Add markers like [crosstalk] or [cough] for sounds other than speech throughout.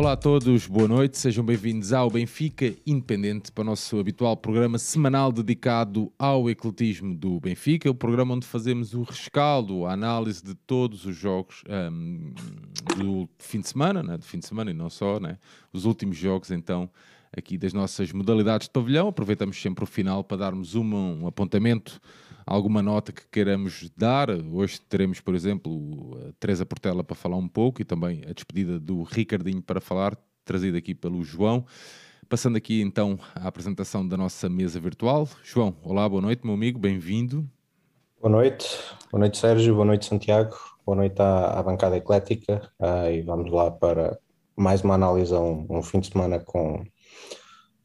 Olá a todos, boa noite, sejam bem-vindos ao Benfica Independente para o nosso habitual programa semanal dedicado ao ecletismo do Benfica, o programa onde fazemos o rescaldo, a análise de todos os jogos um, do fim de semana, né? do fim de semana e não só, né? os últimos jogos então aqui das nossas modalidades de pavilhão. Aproveitamos sempre o final para darmos uma, um apontamento, alguma nota que queiramos dar. Hoje teremos, por exemplo, a Teresa Portela para falar um pouco e também a despedida do Ricardinho para falar, trazido aqui pelo João. Passando aqui então à apresentação da nossa mesa virtual. João, olá, boa noite, meu amigo, bem-vindo. Boa noite, boa noite Sérgio, boa noite Santiago, boa noite à, à bancada eclética uh, e vamos lá para mais uma análise a um, um fim de semana com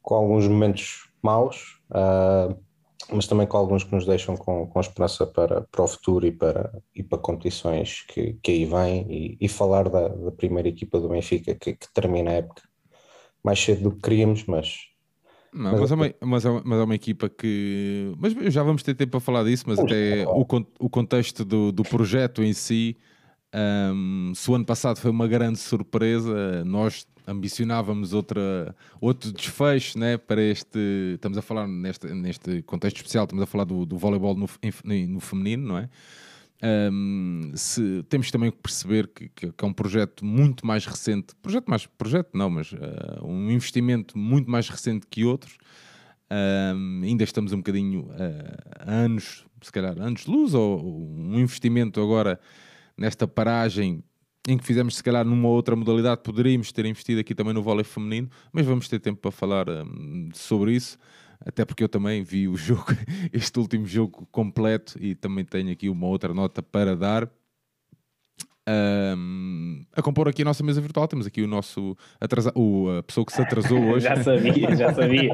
com alguns momentos maus, uh, mas também com alguns que nos deixam com, com esperança para, para o futuro e para, e para competições que, que aí vêm e, e falar da, da, primeira equipa do Benfica que, que, termina a época mais cedo do que queríamos, mas. Não, mas, mas, é uma, mas, é uma, mas é uma equipa que. Mas já vamos ter tempo para falar disso, mas até o, o contexto do, do projeto em si. Um, se o ano passado foi uma grande surpresa, nós ambicionávamos outra, outro desfecho né, para este. Estamos a falar neste, neste contexto especial, estamos a falar do, do voleibol no, no feminino, não é? Um, se, temos também que perceber que, que, que, é um projeto muito mais recente, projeto mais projeto não, mas uh, um investimento muito mais recente que outros. Um, ainda estamos um bocadinho uh, anos, se calhar anos de luz, ou, ou um investimento agora nesta paragem em que fizemos se calhar numa outra modalidade, poderíamos ter investido aqui também no vôlei feminino, mas vamos ter tempo para falar um, sobre isso, até porque eu também vi o [laughs] jogo, este último jogo completo e também tenho aqui uma outra nota para dar. Um, a compor aqui a nossa mesa virtual, temos aqui o nosso o, a pessoa que se atrasou [laughs] hoje. já sabia, já sabia.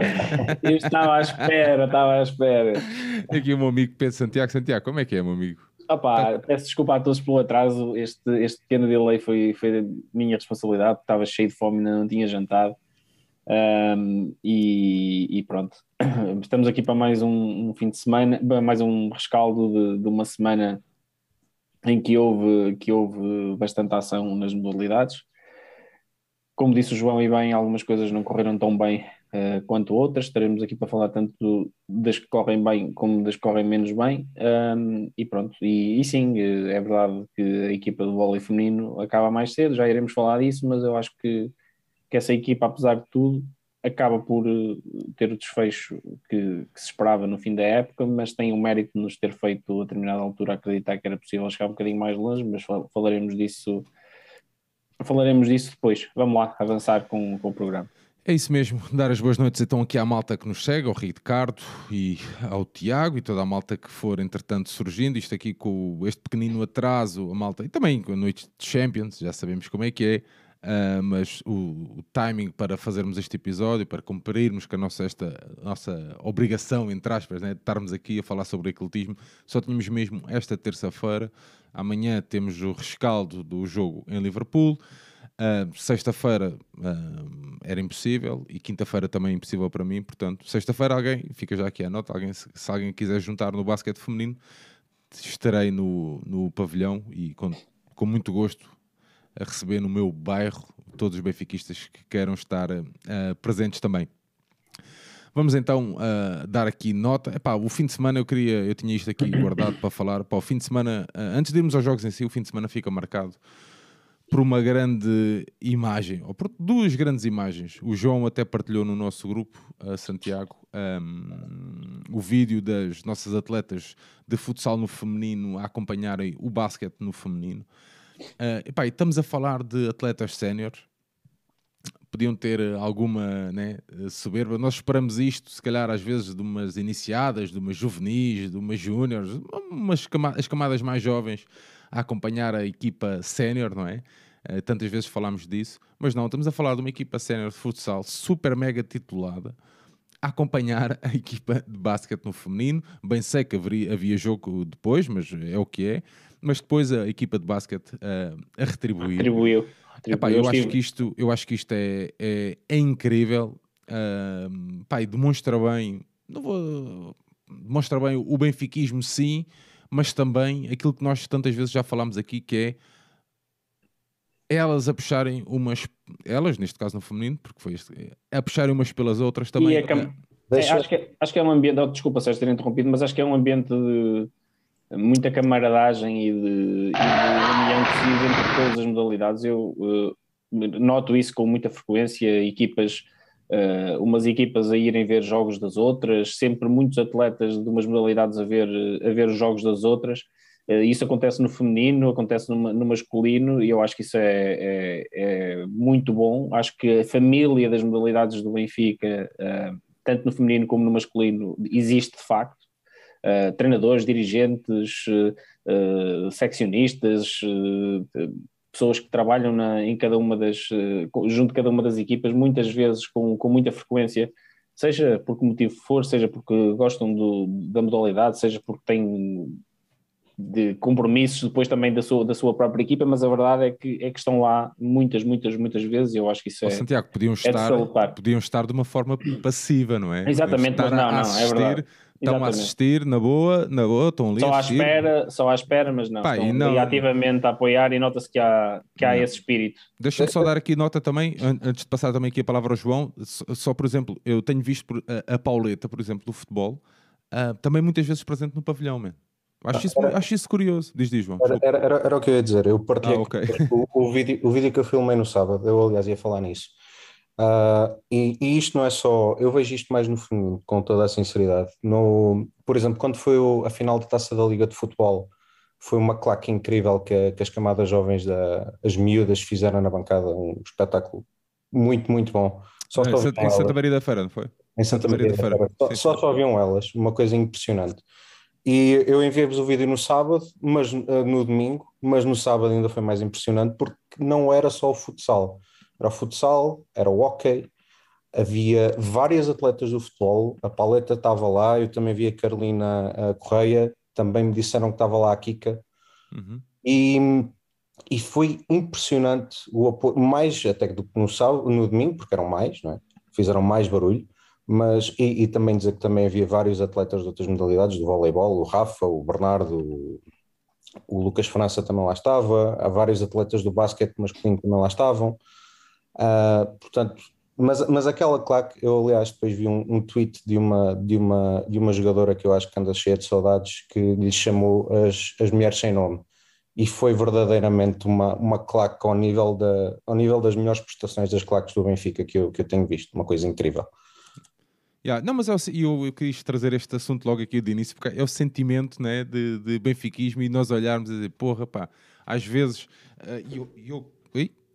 Eu estava à espera, estava à espera. Aqui o meu amigo Pedro Santiago. Santiago, como é que é, meu amigo? Opa, peço desculpa a todos pelo atraso. Este, este pequeno delay foi, foi minha responsabilidade. Estava cheio de fome, ainda não tinha jantado. Um, e, e, pronto, [clears throat] estamos aqui para mais um, um, fim de semana, mais um rescaldo de, de, uma semana em que houve, que houve bastante ação nas modalidades. Como disse o João, e bem, algumas coisas não correram tão bem uh, quanto outras. Estaremos aqui para falar tanto das que correm bem como das que correm menos bem. Um, e pronto, e, e, sim, eh, é verdade que a equipa do vôlei feminino acaba mais cedo, já iremos falar disso, mas eu acho que, que essa equipa, apesar de tudo, acaba por eh, ter o desfecho que, que, se esperava no fim da época, mas tem o mérito de nos ter feito a determinada altura acreditar que era possível chegar um bocadinho mais longe, mas falaremos disso falaremos disso depois. Vamos lá avançar com, com o programa. É isso mesmo, dar as boas noites então aqui à malta que nos segue, ao Ricardo e ao Tiago e toda a malta que for entretanto surgindo, isto aqui com este pequenino atraso, a malta, e também com a noite de Champions, já sabemos como é que é, uh, mas o, o, timing para fazermos este episódio, para cumprirmos com a nossa, esta, nossa obrigação, entre aspas, né, de estarmos aqui a falar sobre ecletismo, só tínhamos mesmo esta terça-feira, amanhã temos o rescaldo do jogo em Liverpool, Uh, sexta-feira uh, era impossível e quinta-feira também impossível para mim, portanto, sexta-feira alguém, fica já aqui a nota, alguém, se, se, alguém quiser juntar no basquete feminino, estarei no, no pavilhão e com, com muito gosto a receber no meu bairro todos os benfiquistas que queiram estar uh, presentes também. Vamos então uh, dar aqui nota. Epá, o fim de semana eu queria, eu tinha isto aqui guardado para falar. Epá, o fim de semana, uh, antes de irmos aos jogos em si, o fim de semana fica marcado por uma grande imagem, ou por duas grandes imagens. O João até partilhou no nosso grupo, a Santiago, um, o vídeo das nossas atletas de futsal no feminino a acompanharem o basquete no feminino. Uh, epá, estamos a falar de atletas séniores, podiam ter alguma né, soberba. Nós esperamos isto, se calhar, às vezes, de umas iniciadas, de umas juvenis, de umas júniores, umas as camadas mais jovens a acompanhar a equipa sénior, não é? Uh, tantas vezes falámos disso, mas não, estamos a falar de uma equipa sénior de futsal super mega titulada a acompanhar a [laughs] equipa de basquete no feminino. Bem sei que haveria, havia jogo depois, mas é o que é. Mas depois a equipa de basquete uh, a retribuir. Retribuiu. Epá, eu, acho que isto, eu acho que isto é, é, é incrível. Uh, pá, demonstra bem, não vou, demonstra bem o benfiquismo, sim, mas também aquilo que nós tantas vezes já falámos aqui, que é elas a puxarem uma, elas, neste caso no feminino, porque foi este, a puxarem umas pelas outras também. É, é, acho, que, é, acho que é um ambiente, oh, desculpa Sérgio ter interrompido, mas acho que é um ambiente de muita camaradagem e de, e de união se entre todas as modalidades. Eu uh, noto isso com muita frequência, equipas, uh, umas equipas a irem ver jogos das outras, sempre muitos atletas de umas modalidades a ver, a ver os jogos das outras. Uh, isso acontece no feminino, acontece no, no, masculino, e eu acho que isso é, é, é, muito bom. Acho que a família das modalidades do Benfica, uh, tanto no feminino como no masculino, existe de facto. treinadores, dirigentes, seccionistas, pessoas que trabalham na, em cada uma das, eh, junto de cada uma das equipas, muitas vezes com, com muita frequência, seja por que motivo for, seja porque gostam do, da modalidade, seja porque têm de compromissos depois também da sua, da sua própria equipa, mas a verdade é que, é que estão lá muitas, muitas, muitas vezes e eu acho que isso oh, é. Santiago, podiam é estar, podiam estar de uma forma passiva, não é? Exatamente, mas não, não, é verdade Estão a assistir na boa, na boa, estão ali só à espera, só à espera, mas não, Pá, estão não... ativamente a apoiar e nota-se que há, que há esse espírito. Deixa-me só dar aqui nota também, antes de passar também aqui a palavra ao João, só por exemplo, eu tenho visto a, a Pauleta, por exemplo, do futebol, uh, também muitas vezes presente no pavilhão, man. Acho isso, era, acho isso curioso. Diz, diz, João. Era, era, era, o que eu ia dizer. Eu partilhei ah, okay. o, o, vídeo, o vídeo que eu filmei no sábado. Eu, aliás, ia falar nisso. Uh, e, e, isto não é só, eu vejo isto mais no feminino, com toda a sinceridade. No, por exemplo, quando foi a final da taça da Liga de Futebol, foi uma claque incrível que, que as camadas jovens, da, as miúdas, fizeram na bancada, um espetáculo muito, muito bom. Só em, Santa, em Santa Maria da Feira, não foi? Em Santa, Maria, da Feira. Só, só, só viam elas, uma coisa impressionante. E eu enviei-vos o vídeo no sábado, mas uh, no domingo, mas no sábado ainda foi mais impressionante porque não era só o futsal era o futsal, era o hockey, havia várias atletas do futebol, a Paleta estava lá, eu também vi a Carolina a Correia, também me disseram que estava lá a Kika, uhum. e, e foi impressionante o apoio, mais até do que no, sábado, no domingo, porque eram mais, não é? fizeram mais barulho, mas e, e, também dizer que também havia vários atletas de outras modalidades, do voleibol, o Rafa, o Bernardo, o, Lucas França também lá estava, há vários atletas do basquete masculino que também lá estavam, Uh, portanto, mas, mas aquela claque, eu aliás depois vi um, um, tweet de uma, de, uma, de uma jogadora que eu acho que anda cheia de saudades, que lhe chamou as, as mulheres sem nome. E foi verdadeiramente uma, uma claque ao nível, da, ao nível das melhores prestações das claques do Benfica que eu, que eu tenho visto, uma coisa incrível. Yeah, não, mas eu, eu, eu, quis trazer este assunto logo aqui de início, porque é o sentimento né, de, de benfiquismo e nós olharmos e dizer, porra, pá, às vezes, uh, eu, eu,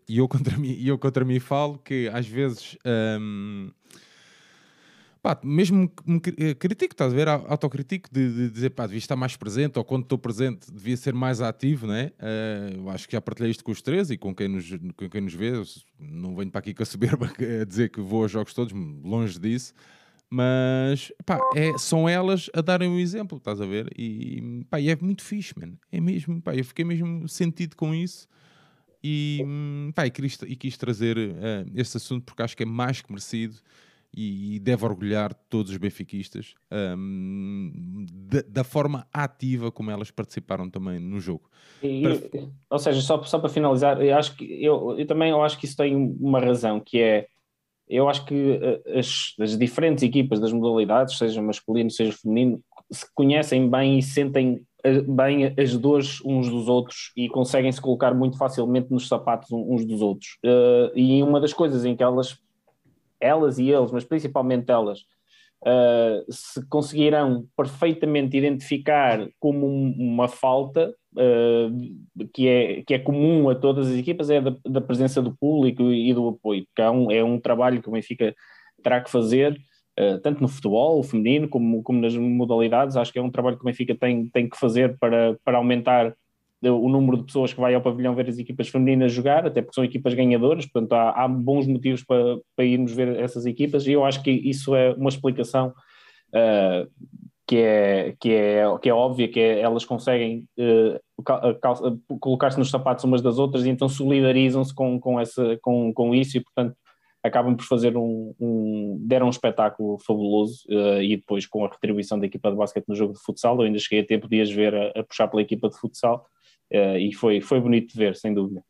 eu contra mim, eu contra mim falo que às vezes hum, pá, mesmo me eh, critico, estás a ver? Autocritico de, de dizer pá, devia estar mais presente ou quando estou presente devia ser mais ativo, né? Uh, acho que já partilhei isto com os três e com quem nos, com quem nos vê. Não venho para aqui com a soberba [laughs] a dizer que vou aos jogos todos, longe disso. Mas pá, é, são elas a darem o exemplo, estás a ver? E, pá, e é muito fixe, mano. É mesmo, pá, eu fiquei mesmo sentido com isso. E, pá, e, quis, e quis trazer uh, este assunto porque acho que é mais que merecido e, e deve orgulhar todos os benfiquistas um, da, da, forma ativa como elas participaram também no jogo. E, para... Ou seja, só, só para finalizar, eu acho que eu, eu também eu acho que isso tem uma razão, que é eu acho que eh, as, as diferentes equipas das modalidades, seja masculino, seja feminino, se conhecem bem e sentem bem as dores uns dos outros e conseguem se colocar muito facilmente nos sapatos uns dos outros. Uh, e uma das coisas em que elas, elas e eles, mas principalmente elas, uh, se conseguirão perfeitamente identificar como um, uma falta uh, que, é, que é comum a todas as equipas é da, da presença do público e do apoio, porque é um, é um trabalho que o Benfica terá que fazer Uh, tanto no futebol feminino como, como nas modalidades. Acho que é um trabalho que o Benfica tem, tem que fazer para, para aumentar o número de pessoas que vai ao pavilhão ver as equipas femininas jogar, até porque são equipas ganhadoras, portanto há, há bons motivos para, para irmos ver essas equipas e eu acho que isso é uma explicação uh, que, é, que, é, que é óbvia, que é, elas conseguem uh, colocar-se nos sapatos umas das outras e então solidarizam-se com, com, com, com isso e portanto acabam por fazer um, um deram um espetáculo fabuloso uh, e depois com a retribuição da equipa de basquete no jogo de futsal, eu ainda cheguei a tempo de as ver a, a puxar pela equipa de futsal uh, e foi, foi bonito de ver, sem dúvida.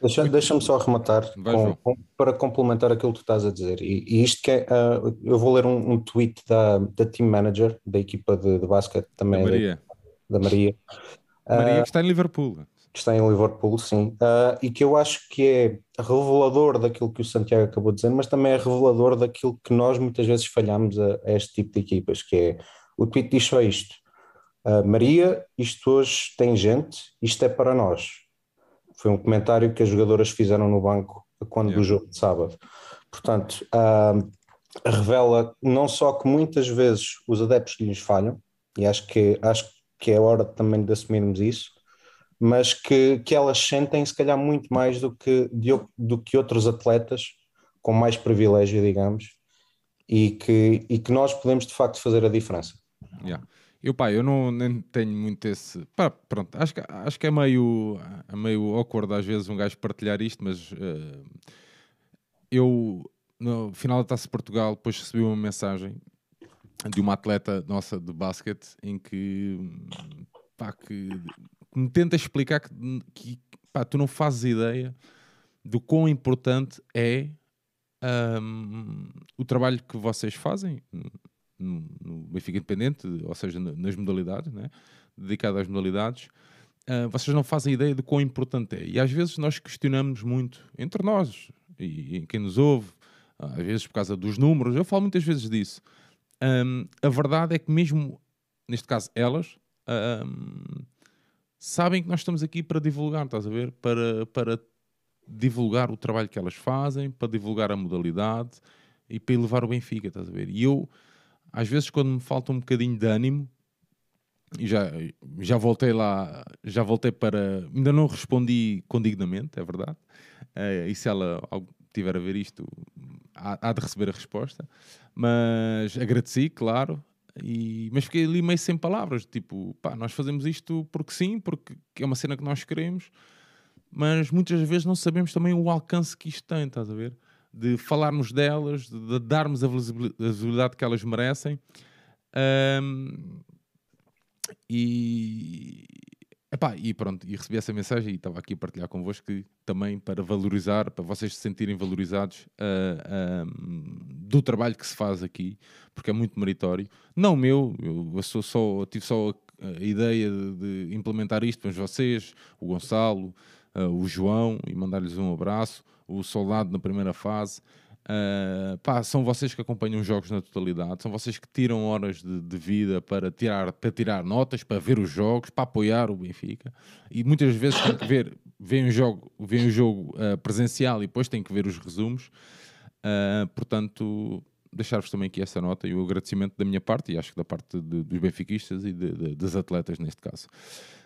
Deixa-me deixa só arrematar com, com, para complementar aquilo que tu estás a dizer. E, e isto que é, uh, eu vou ler um, um, tweet da, da team manager da equipa de, de basquete também. Da Maria. Da, da Maria. Maria uh, que está em Liverpool. Que está em Liverpool, sim. Uh, e que eu acho que é revelador daquilo que o Santiago acabou de dizer, mas também é revelador daquilo que nós muitas vezes falhamos a, a este tipo de equipas, que é o tweet diz só isto. Maria, isto hoje tem gente, isto é para nós foi um comentário que as jogadoras fizeram no banco quando yeah. do jogo de sábado. Portanto, uh, revela não só que muitas vezes os adeptos lhes falham, e acho que, acho que é hora também de assumirmos isso, mas que, que elas sentem se calhar muito mais do que, de, do que outros atletas com mais privilégio, digamos, e que, e que nós podemos de facto fazer a diferença. Yeah. Eu, pá, eu não nem tenho muito esse. Pá, pronto, acho que, acho que é meio, é meio awkward às vezes um gajo partilhar isto, mas uh, eu, no final da Taça de Portugal, depois recebi uma mensagem de uma atleta nossa de basquete em que, pá, que, que me tenta explicar que, que pá, tu não fazes ideia do quão importante é um, o trabalho que vocês fazem no, Benfica Independente, ou seja, nas modalidades, né? dedicado às modalidades, uh, vocês não fazem ideia de quão importante é. E às vezes nós questionamos muito entre nós e, e quem nos ouve, às vezes por causa dos números, eu falo muitas vezes disso. Um, a verdade é que, mesmo neste caso, elas um, sabem que nós estamos aqui para divulgar, estás a ver? Para, para divulgar o trabalho que elas fazem, para divulgar a modalidade e para elevar o Benfica, estás a ver? E eu às vezes quando me falta um bocadinho de ânimo, já, já voltei lá, já voltei para. Ainda não respondi condignamente, é verdade. Uh, e se ela tiver a ver isto, há, há, de receber a resposta. Mas agradeci, claro. E, mas fiquei ali meio sem palavras, tipo, pá, nós fazemos isto porque sim, porque é uma cena que nós queremos, mas muitas vezes não sabemos também o alcance que isto tem, estás a ver? De falarmos delas, de darmos a visibilidade que elas merecem. Um, e, epá, e pronto, e recebi essa mensagem e estava aqui a partilhar convosco que, também para valorizar, para vocês se sentirem valorizados uh, do trabalho que se faz aqui, porque é muito meritório. Não meu, eu, sou só, tive só a, a ideia de, de, implementar isto, mas vocês, o Gonçalo, uh, o João, e mandar-lhes um abraço o soldado na primeira fase. Uh, pá, são vocês que acompanham os jogos na totalidade, são vocês que tiram horas de, de, vida para tirar, para tirar notas, para ver os jogos, para apoiar o Benfica. E muitas vezes têm que ver, veem o jogo, veem o jogo uh, presencial e depois têm que ver os resumos. Uh, portanto, deixar-vos também aqui essa nota e o agradecimento da minha parte e acho que da parte de, dos benfiquistas e de, dos atletas neste caso.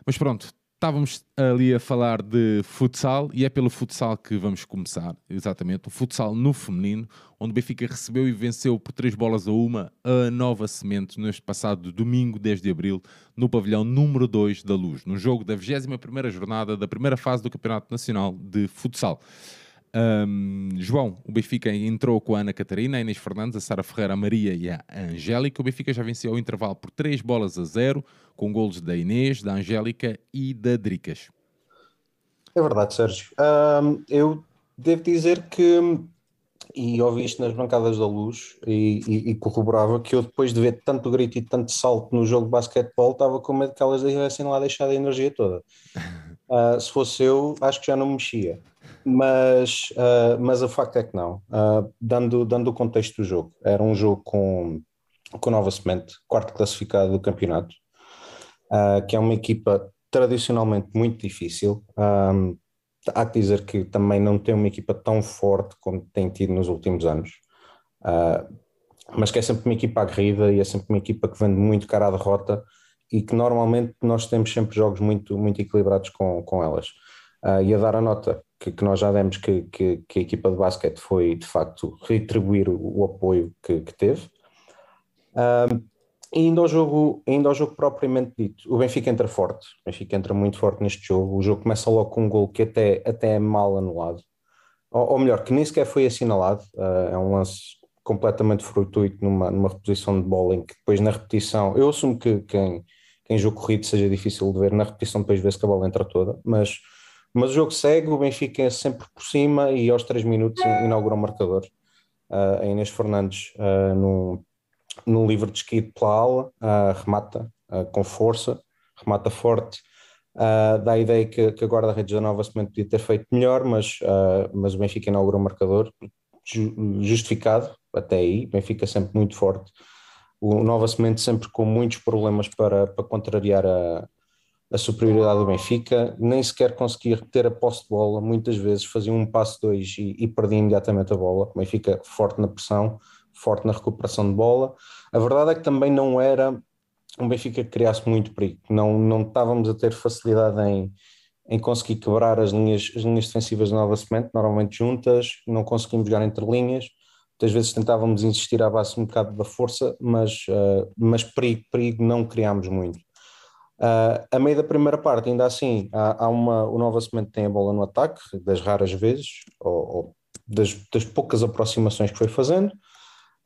Mas pronto, estávamos ali a falar de futsal e é pelo futsal que vamos começar, exatamente. O futsal no feminino, onde o Benfica recebeu e venceu por três bolas a uma a Nova Semente neste passado domingo, 10 de abril, no pavilhão número 2 da Luz, no jogo da 21 jornada da primeira fase do Campeonato Nacional de Futsal. Um, João, o Benfica entrou com a Ana Catarina, a Inês Fernandes, a Sara Ferreira, a Maria e a Angélica. O Benfica já venceu ao intervalo por 3 bolas a 0, com golos da Inês, da Angélica e da Dricas. É verdade, Sérgio. Um, eu devo dizer que, e ouvi isto nas bancadas da luz, e, e, e, corroborava que eu, depois de ver tanto grito e tanto salto no jogo de basquetebol, estava com medo que elas tivessem lá deixado a energia toda. Uh, [laughs] se fosse eu, acho que já não me mexia mas, uh, mas o facto é que não. Uh, dando, dando o contexto do jogo, era um jogo com, com Nova Semente, quarto classificado do campeonato, uh, que é uma equipa tradicionalmente muito difícil. Um, há que dizer que também não tem uma equipa tão forte como tem tido nos últimos anos, mas que é sempre uma equipa aguerrida e é sempre uma equipa que vende muito cara à derrota e que normalmente nós temos sempre jogos muito, muito equilibrados com, com elas. Uh, e a dar a nota que, que nós já demos que, que, que, a equipa de basquete foi de facto retribuir o, o apoio que, teve. E indo ao, jogo, indo ao jogo propriamente dito, o Benfica entra forte, o Benfica entra muito forte neste jogo. O jogo começa logo com um gol que até, até é mal anulado, ou, ou melhor, que nem sequer foi assinalado. Uh, é um lance completamente fortuito numa, numa reposição de bola em que depois na repetição, eu assumo que quem, quem jogo corrido seja difícil de ver, na repetição depois vê-se que a bola entra toda, mas Mas o jogo segue, o Benfica é sempre por cima e aos 3 minutos inaugura o marcador. Uh, a Inês Fernandes, uh, no, no livro de esqui pela ala, uh, remata com força, remata forte. dá a ideia que, que a guarda-redes da Nova Semente podia ter feito melhor, mas, mas o Benfica inaugura o marcador, justificado até aí. Benfica sempre muito forte. O Nova Semente sempre com muitos problemas para, para contrariar a, a superioridade do Benfica, nem sequer conseguia ter a posse de bola, muitas vezes fazia um passo dois e, e perdia imediatamente a bola. O Benfica forte na pressão, forte na recuperação de bola. A verdade é que também não era um Benfica que criasse muito perigo, não, não estávamos a ter facilidade em, em conseguir quebrar as linhas, as linhas defensivas de Nova Semente, normalmente juntas, não conseguimos jogar entre linhas. Muitas vezes tentávamos insistir à base um bocado da força, mas, uh, mas perigo, perigo não criámos muito. Uh, a meio da primeira parte, ainda assim, há, há, uma, o Nova Semente tem a bola no ataque, das raras vezes, ou, ou das, das, poucas aproximações que foi fazendo.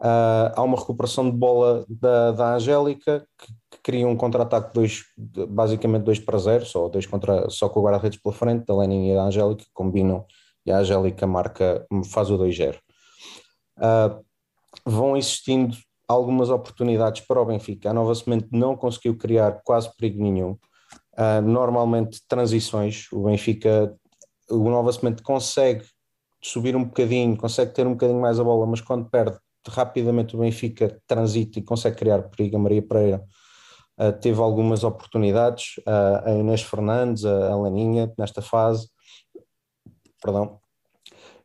Uh, há uma recuperação de bola da, da Angélica, que, que cria um contra-ataque dois, basicamente 2 para 0, só, dois contra, só com o guarda-redes pela frente, da Lenin e da Angélica, combinam e a Angélica marca, faz o 2-0. Uh, ah, vão existindo algumas oportunidades para o Benfica. A Nova Semente não conseguiu criar quase perigo nenhum. Uh, normalmente, transições, o Benfica, o Nova Semente consegue subir um bocadinho, consegue ter um bocadinho mais a bola, mas quando perde, rapidamente o Benfica transita e consegue criar perigo. A Maria Pereira uh, teve algumas oportunidades, uh, a Inês Fernandes, a, a Leninha, nesta fase. Perdão,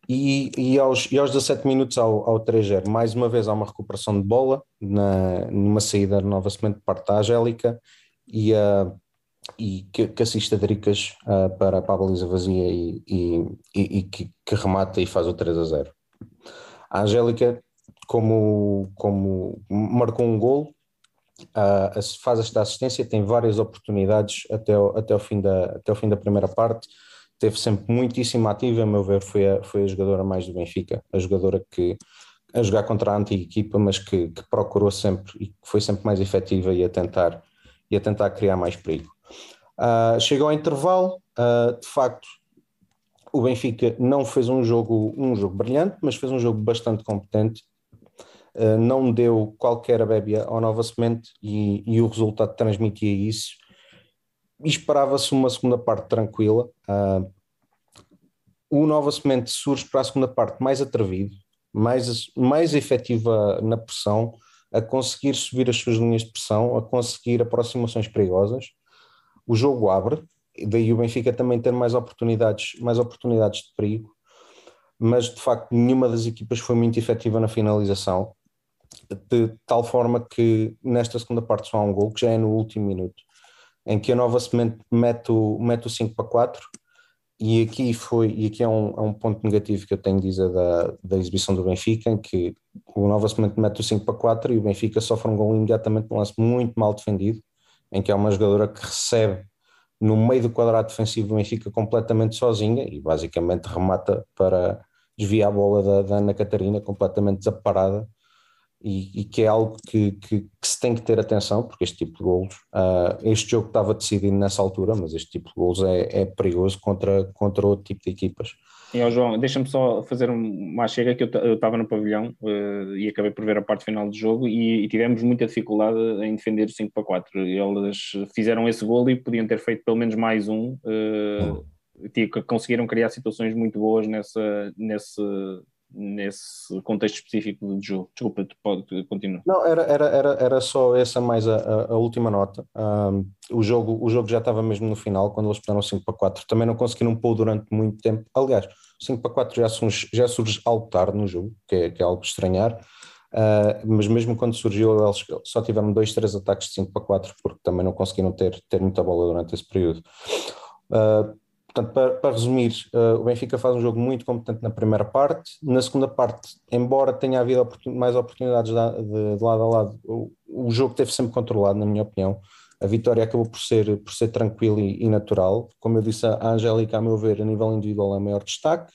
e, e, aos, e aos 17 minutos ao, ao 3-0, mais uma vez há uma recuperação de bola na, numa saída nova semente de parte da Angélica e, uh, e que, que assiste a Dricas uh, para, para a baliza vazia e, e, e que, que, remata e faz o 3 a 0. A Angélica, como, como marcou um gol, uh, faz esta assistência, tem várias oportunidades até o, até, o fim da, até o fim da primeira parte esteve sempre muitíssimo ativa, a meu ver, foi a, foi a jogadora mais do Benfica, a jogadora que a jogar contra a antiga equipa, mas que, que procurou sempre e foi sempre mais efetiva e a tentar, e a tentar criar mais perigo. Uh, chegou ao intervalo, uh, de facto, o Benfica não fez um jogo, um jogo brilhante, mas fez um jogo bastante competente. Uh, não deu qualquer abébia ao Nova Semente e, e o resultado transmitia isso esperava-se uma segunda parte tranquila. Uh, o Nova Semente surge para a segunda parte mais atrevido, mais, mais efetiva na pressão, a conseguir subir as suas linhas de pressão, a conseguir aproximações perigosas. O jogo abre, daí o Benfica também ter mais oportunidades, mais oportunidades de perigo, mas de facto nenhuma das equipas foi muito efetiva na finalização, de tal forma que nesta segunda parte só há um gol, que já é no último minuto em que a Nova Semente mete o, mete o 5 para 4 e aqui foi e aqui é um, é um ponto negativo que eu tenho de dizer da, da exibição do Benfica em que o Nova Semente mete o 5 para 4 e o Benfica sofre um gol imediatamente um lance muito mal defendido em que é uma jogadora que recebe no meio do quadrado defensivo do Benfica completamente sozinha e basicamente remata para desviar a bola da, da Ana Catarina completamente desaparada e, e, que é algo que, que, que, se tem que ter atenção, porque este tipo de golos, uh, este jogo estava decidido nessa altura, mas este tipo de golos é, é perigoso contra, contra outro tipo de equipas. E João, deixa-me só fazer uma chega que eu estava no pavilhão uh, e acabei por ver a parte final do jogo e, e, tivemos muita dificuldade em defender o 5 para 4. Eles fizeram esse golo e podiam ter feito pelo menos mais um. Uh, hum. Conseguiram criar situações muito boas nessa, nesse, nesse contexto específico do jogo. Desculpa, tu pode continuar. Não, era, era, era, era só essa mais a, a, última nota. Um, o, jogo, o jogo já estava mesmo no final, quando eles pegaram 5 para 4. Também não conseguiram pôr durante muito tempo. Aliás, 5 para 4 já surge, já surge algo tarde no jogo, que é, que é algo de estranhar. Uh, mas mesmo quando surgiu, eles só tiveram dois, três ataques de 5 para 4, porque também não conseguiram ter, ter muita bola durante esse período. Uh, Portanto, para, para resumir, uh, o Benfica faz um jogo muito competente na primeira parte. Na segunda parte, embora tenha havido oportun mais oportunidades de, de, de, lado a lado, o, o, jogo teve sempre controlado, na minha opinião. A vitória acabou por ser, por ser tranquila e, e natural. Como eu disse, a Angélica, a meu ver, a nível individual é o maior destaque.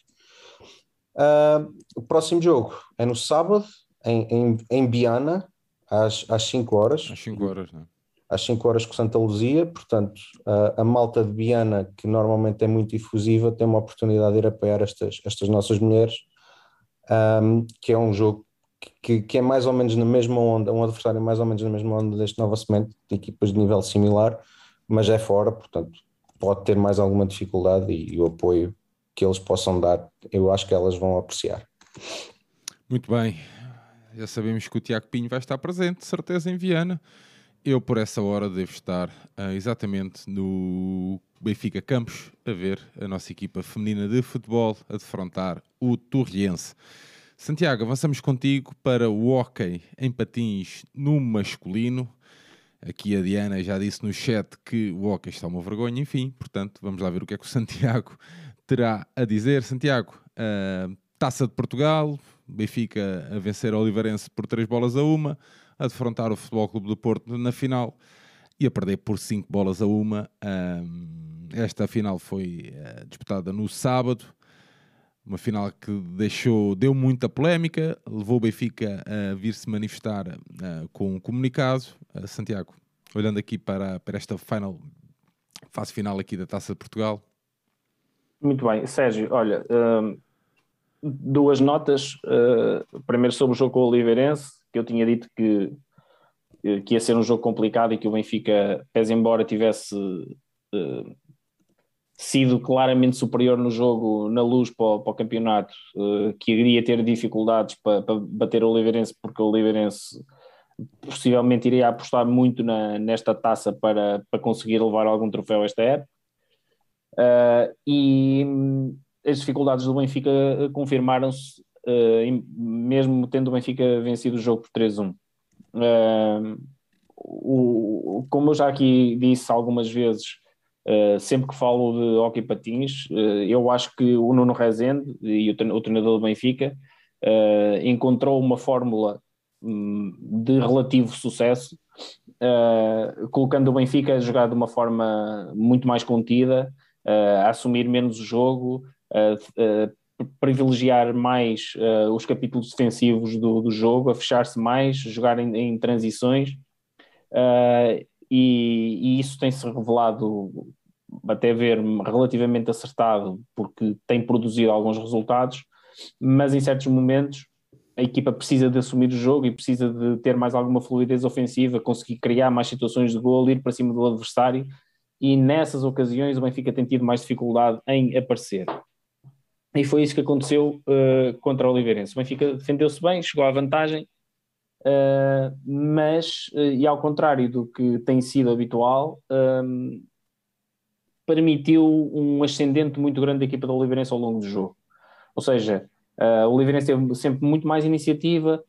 Uh, o próximo jogo é no sábado, em, em, em Biana, às, às 5 horas. Às 5 horas, não é? Às 5 horas com Santa Luzia, portanto, a, a, malta de Viana, que normalmente é muito difusiva, tem uma oportunidade de ir apoiar estas, estas nossas mulheres, um, que é um jogo que, que, é mais ou menos na mesma onda, um adversário mais ou menos na mesma onda deste Nova Semente, de equipas de nível similar, mas é fora, portanto, pode ter mais alguma dificuldade e, e o apoio que eles possam dar, eu acho que elas vão apreciar. Muito bem, já sabemos que o Tiago Pinho vai estar presente, certeza, em Viana. Eu, por essa hora, devo estar uh, exatamente no Benfica Campos a ver a nossa equipa feminina de futebol a defrontar o Torriense. Santiago, avançamos contigo para o hockey em patins no masculino. Aqui a Diana já disse no chat que o hockey está uma vergonha, enfim, portanto, vamos lá ver o que é que o Santiago [laughs] terá a dizer. Santiago, uh, Taça de Portugal, Benfica a vencer o Oliveirense por 3 bolas a uma a defrontar o Futebol Clube do Porto na final e a perder por 5 bolas a uma. esta final foi uh, disputada no sábado, uma final que deixou, deu muita polémica, levou o Benfica a vir-se manifestar uh, com um comunicado. Uh, Santiago, olhando aqui para, para esta final, fase final aqui da Taça de Portugal. Muito bem, Sérgio, olha, duas notas. primeiro sobre o jogo com o Oliveirense que eu tinha dito que, que ia ser um jogo complicado e que o Benfica, pese embora tivesse uh, sido claramente superior no jogo na luz para o, para o campeonato, uh, que iria ter dificuldades para, para, bater o Oliveirense, porque o Oliveirense possivelmente iria apostar muito na, nesta taça para, para conseguir levar algum troféu esta época. Uh, e as dificuldades do Benfica confirmaram-se uh, mesmo tendo o Benfica vencido o jogo por 3-1. Uh, como eu já aqui disse algumas vezes, uh, sempre que falo de hockey patins, eu acho que o Nuno Rezende e o, o treinador do Benfica encontrou uma fórmula um, de relativo sucesso, colocando o Benfica a jogar de uma forma muito mais contida, a assumir menos o jogo, privilegiar mais uh, os capítulos defensivos do, do jogo, a fechar-se mais, jogar em, em transições, uh, e, e, isso tem-se revelado, até ver, relativamente acertado, porque tem produzido alguns resultados, mas em certos momentos a equipa precisa de assumir o jogo e precisa de ter mais alguma fluidez ofensiva, conseguir criar mais situações de gol, ir para cima do adversário, e nessas ocasiões o Benfica tem tido mais dificuldade em aparecer. E foi isso que aconteceu uh, contra o Oliveirense. O Benfica defendeu-se bem, chegou à vantagem, uh, mas, uh, e ao contrário do que tem sido habitual, um, permitiu um ascendente muito grande da equipa do Oliveirense ao longo do jogo. Ou seja, o Oliveirense teve sempre muito mais iniciativa,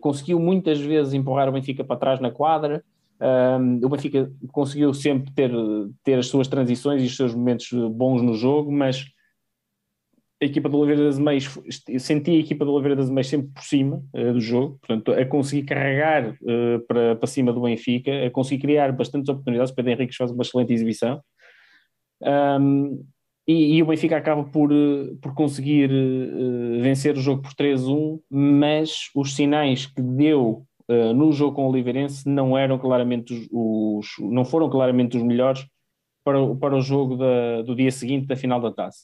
conseguiu muitas vezes empurrar o Benfica para trás na quadra, um, o Benfica conseguiu sempre ter, ter as suas transições e os seus momentos bons no jogo, mas a equipa do Oliveira das Meias, senti a equipa do Oliveira das Meias sempre por cima uh, do jogo, portanto, a conseguir carregar uh, para, para cima do Benfica, a conseguir criar bastantes oportunidades. Pedro Henrique faz uma excelente exibição. Um, e, e, o Benfica acaba por, eh, por conseguir uh, vencer o jogo por 3-1, mas os sinais que deu no jogo com o Oliveirense não eram claramente os, os, não foram claramente os melhores para, para o jogo da, do dia seguinte da final da taça.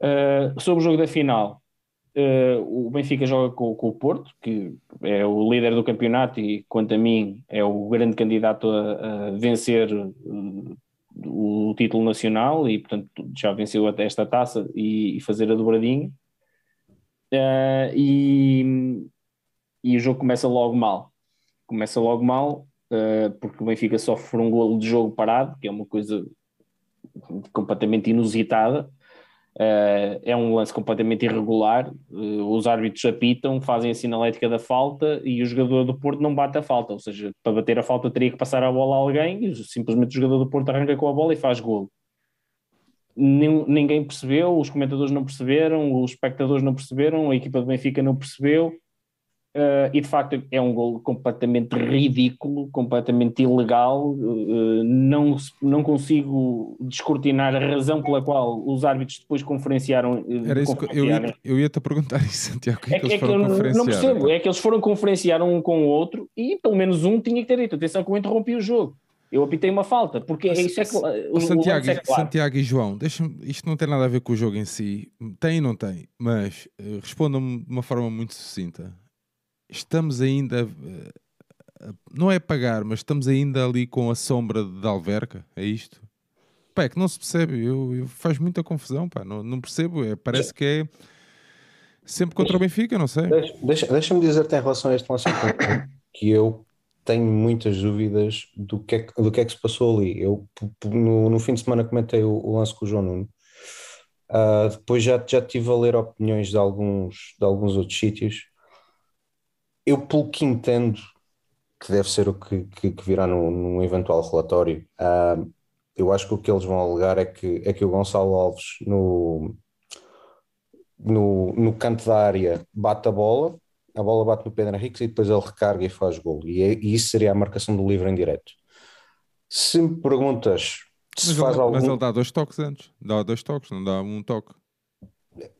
Uh, sobre o jogo da final, uh, o Benfica joga com, com, o Porto, que é o líder do campeonato e, quanto a mim, é o grande candidato a, a vencer uh, o título nacional e, portanto, já venceu até esta taça e, e fazer a dobradinha. e, e o jogo começa logo mal. Começa logo mal, porque o Benfica sofre um golo de jogo parado, que é uma coisa completamente inusitada Uh, é um lance completamente irregular. Uh, os árbitros apitam, fazem a sinalética da falta e o jogador do Porto não bate a falta. Ou seja, para bater a falta teria que passar a bola a alguém e simplesmente o jogador do Porto arranca com a bola e faz golo. Ninguém percebeu, os comentadores não perceberam, os espectadores não perceberam, a equipa do Benfica não percebeu. Uh, e de facto é um gol completamente ridículo, completamente ilegal. Uh, não, não consigo descortinar a razão pela qual os árbitros depois conferenciaram. Uh, Era isso que eu ia, eu ia te perguntar isso, [laughs] Santiago. Que é, é que, é que eu não percebo, então? é que eles foram conferenciar um com o outro e pelo menos um tinha que ter dito: atenção, que eu interrompi o jogo. Eu apitei uma falta, porque Mas, isso é. O, Santiago, é claro. Santiago e João, isto não tem nada a ver com o jogo em si, tem e não tem, mas respondam-me de uma forma muito sucinta estamos ainda. Não é pagar, mas estamos ainda ali com a sombra de Alverca. É isto? Pá, é que não se percebe. Eu, eu faz muita confusão. Pá. Não, não percebo. É, parece que é sempre contra o Benfica. Não sei. Deixa-me deixa dizer-te em relação a este lance que eu tenho muitas dúvidas do que é que, do que, é que se passou ali. Eu, no, no fim de semana, comentei o, o lance com o João Nuno. Uh, depois já, já estive a ler opiniões de alguns, de alguns outros sítios eu, pelo que entendo, que deve ser o que, que, que virá num, num, eventual relatório, uh, eu acho que o que eles vão alegar é que, é que o Gonçalo Alves, no, no, no canto da área, bate a bola, a bola bate no Pedro Henrique e depois ele recarga e faz gol. E, é, e isso seria a marcação do livro em direto. Se me perguntas se mas faz ele, algum... Mas ele dá dois toques antes, dá dois toques, não dá um toque.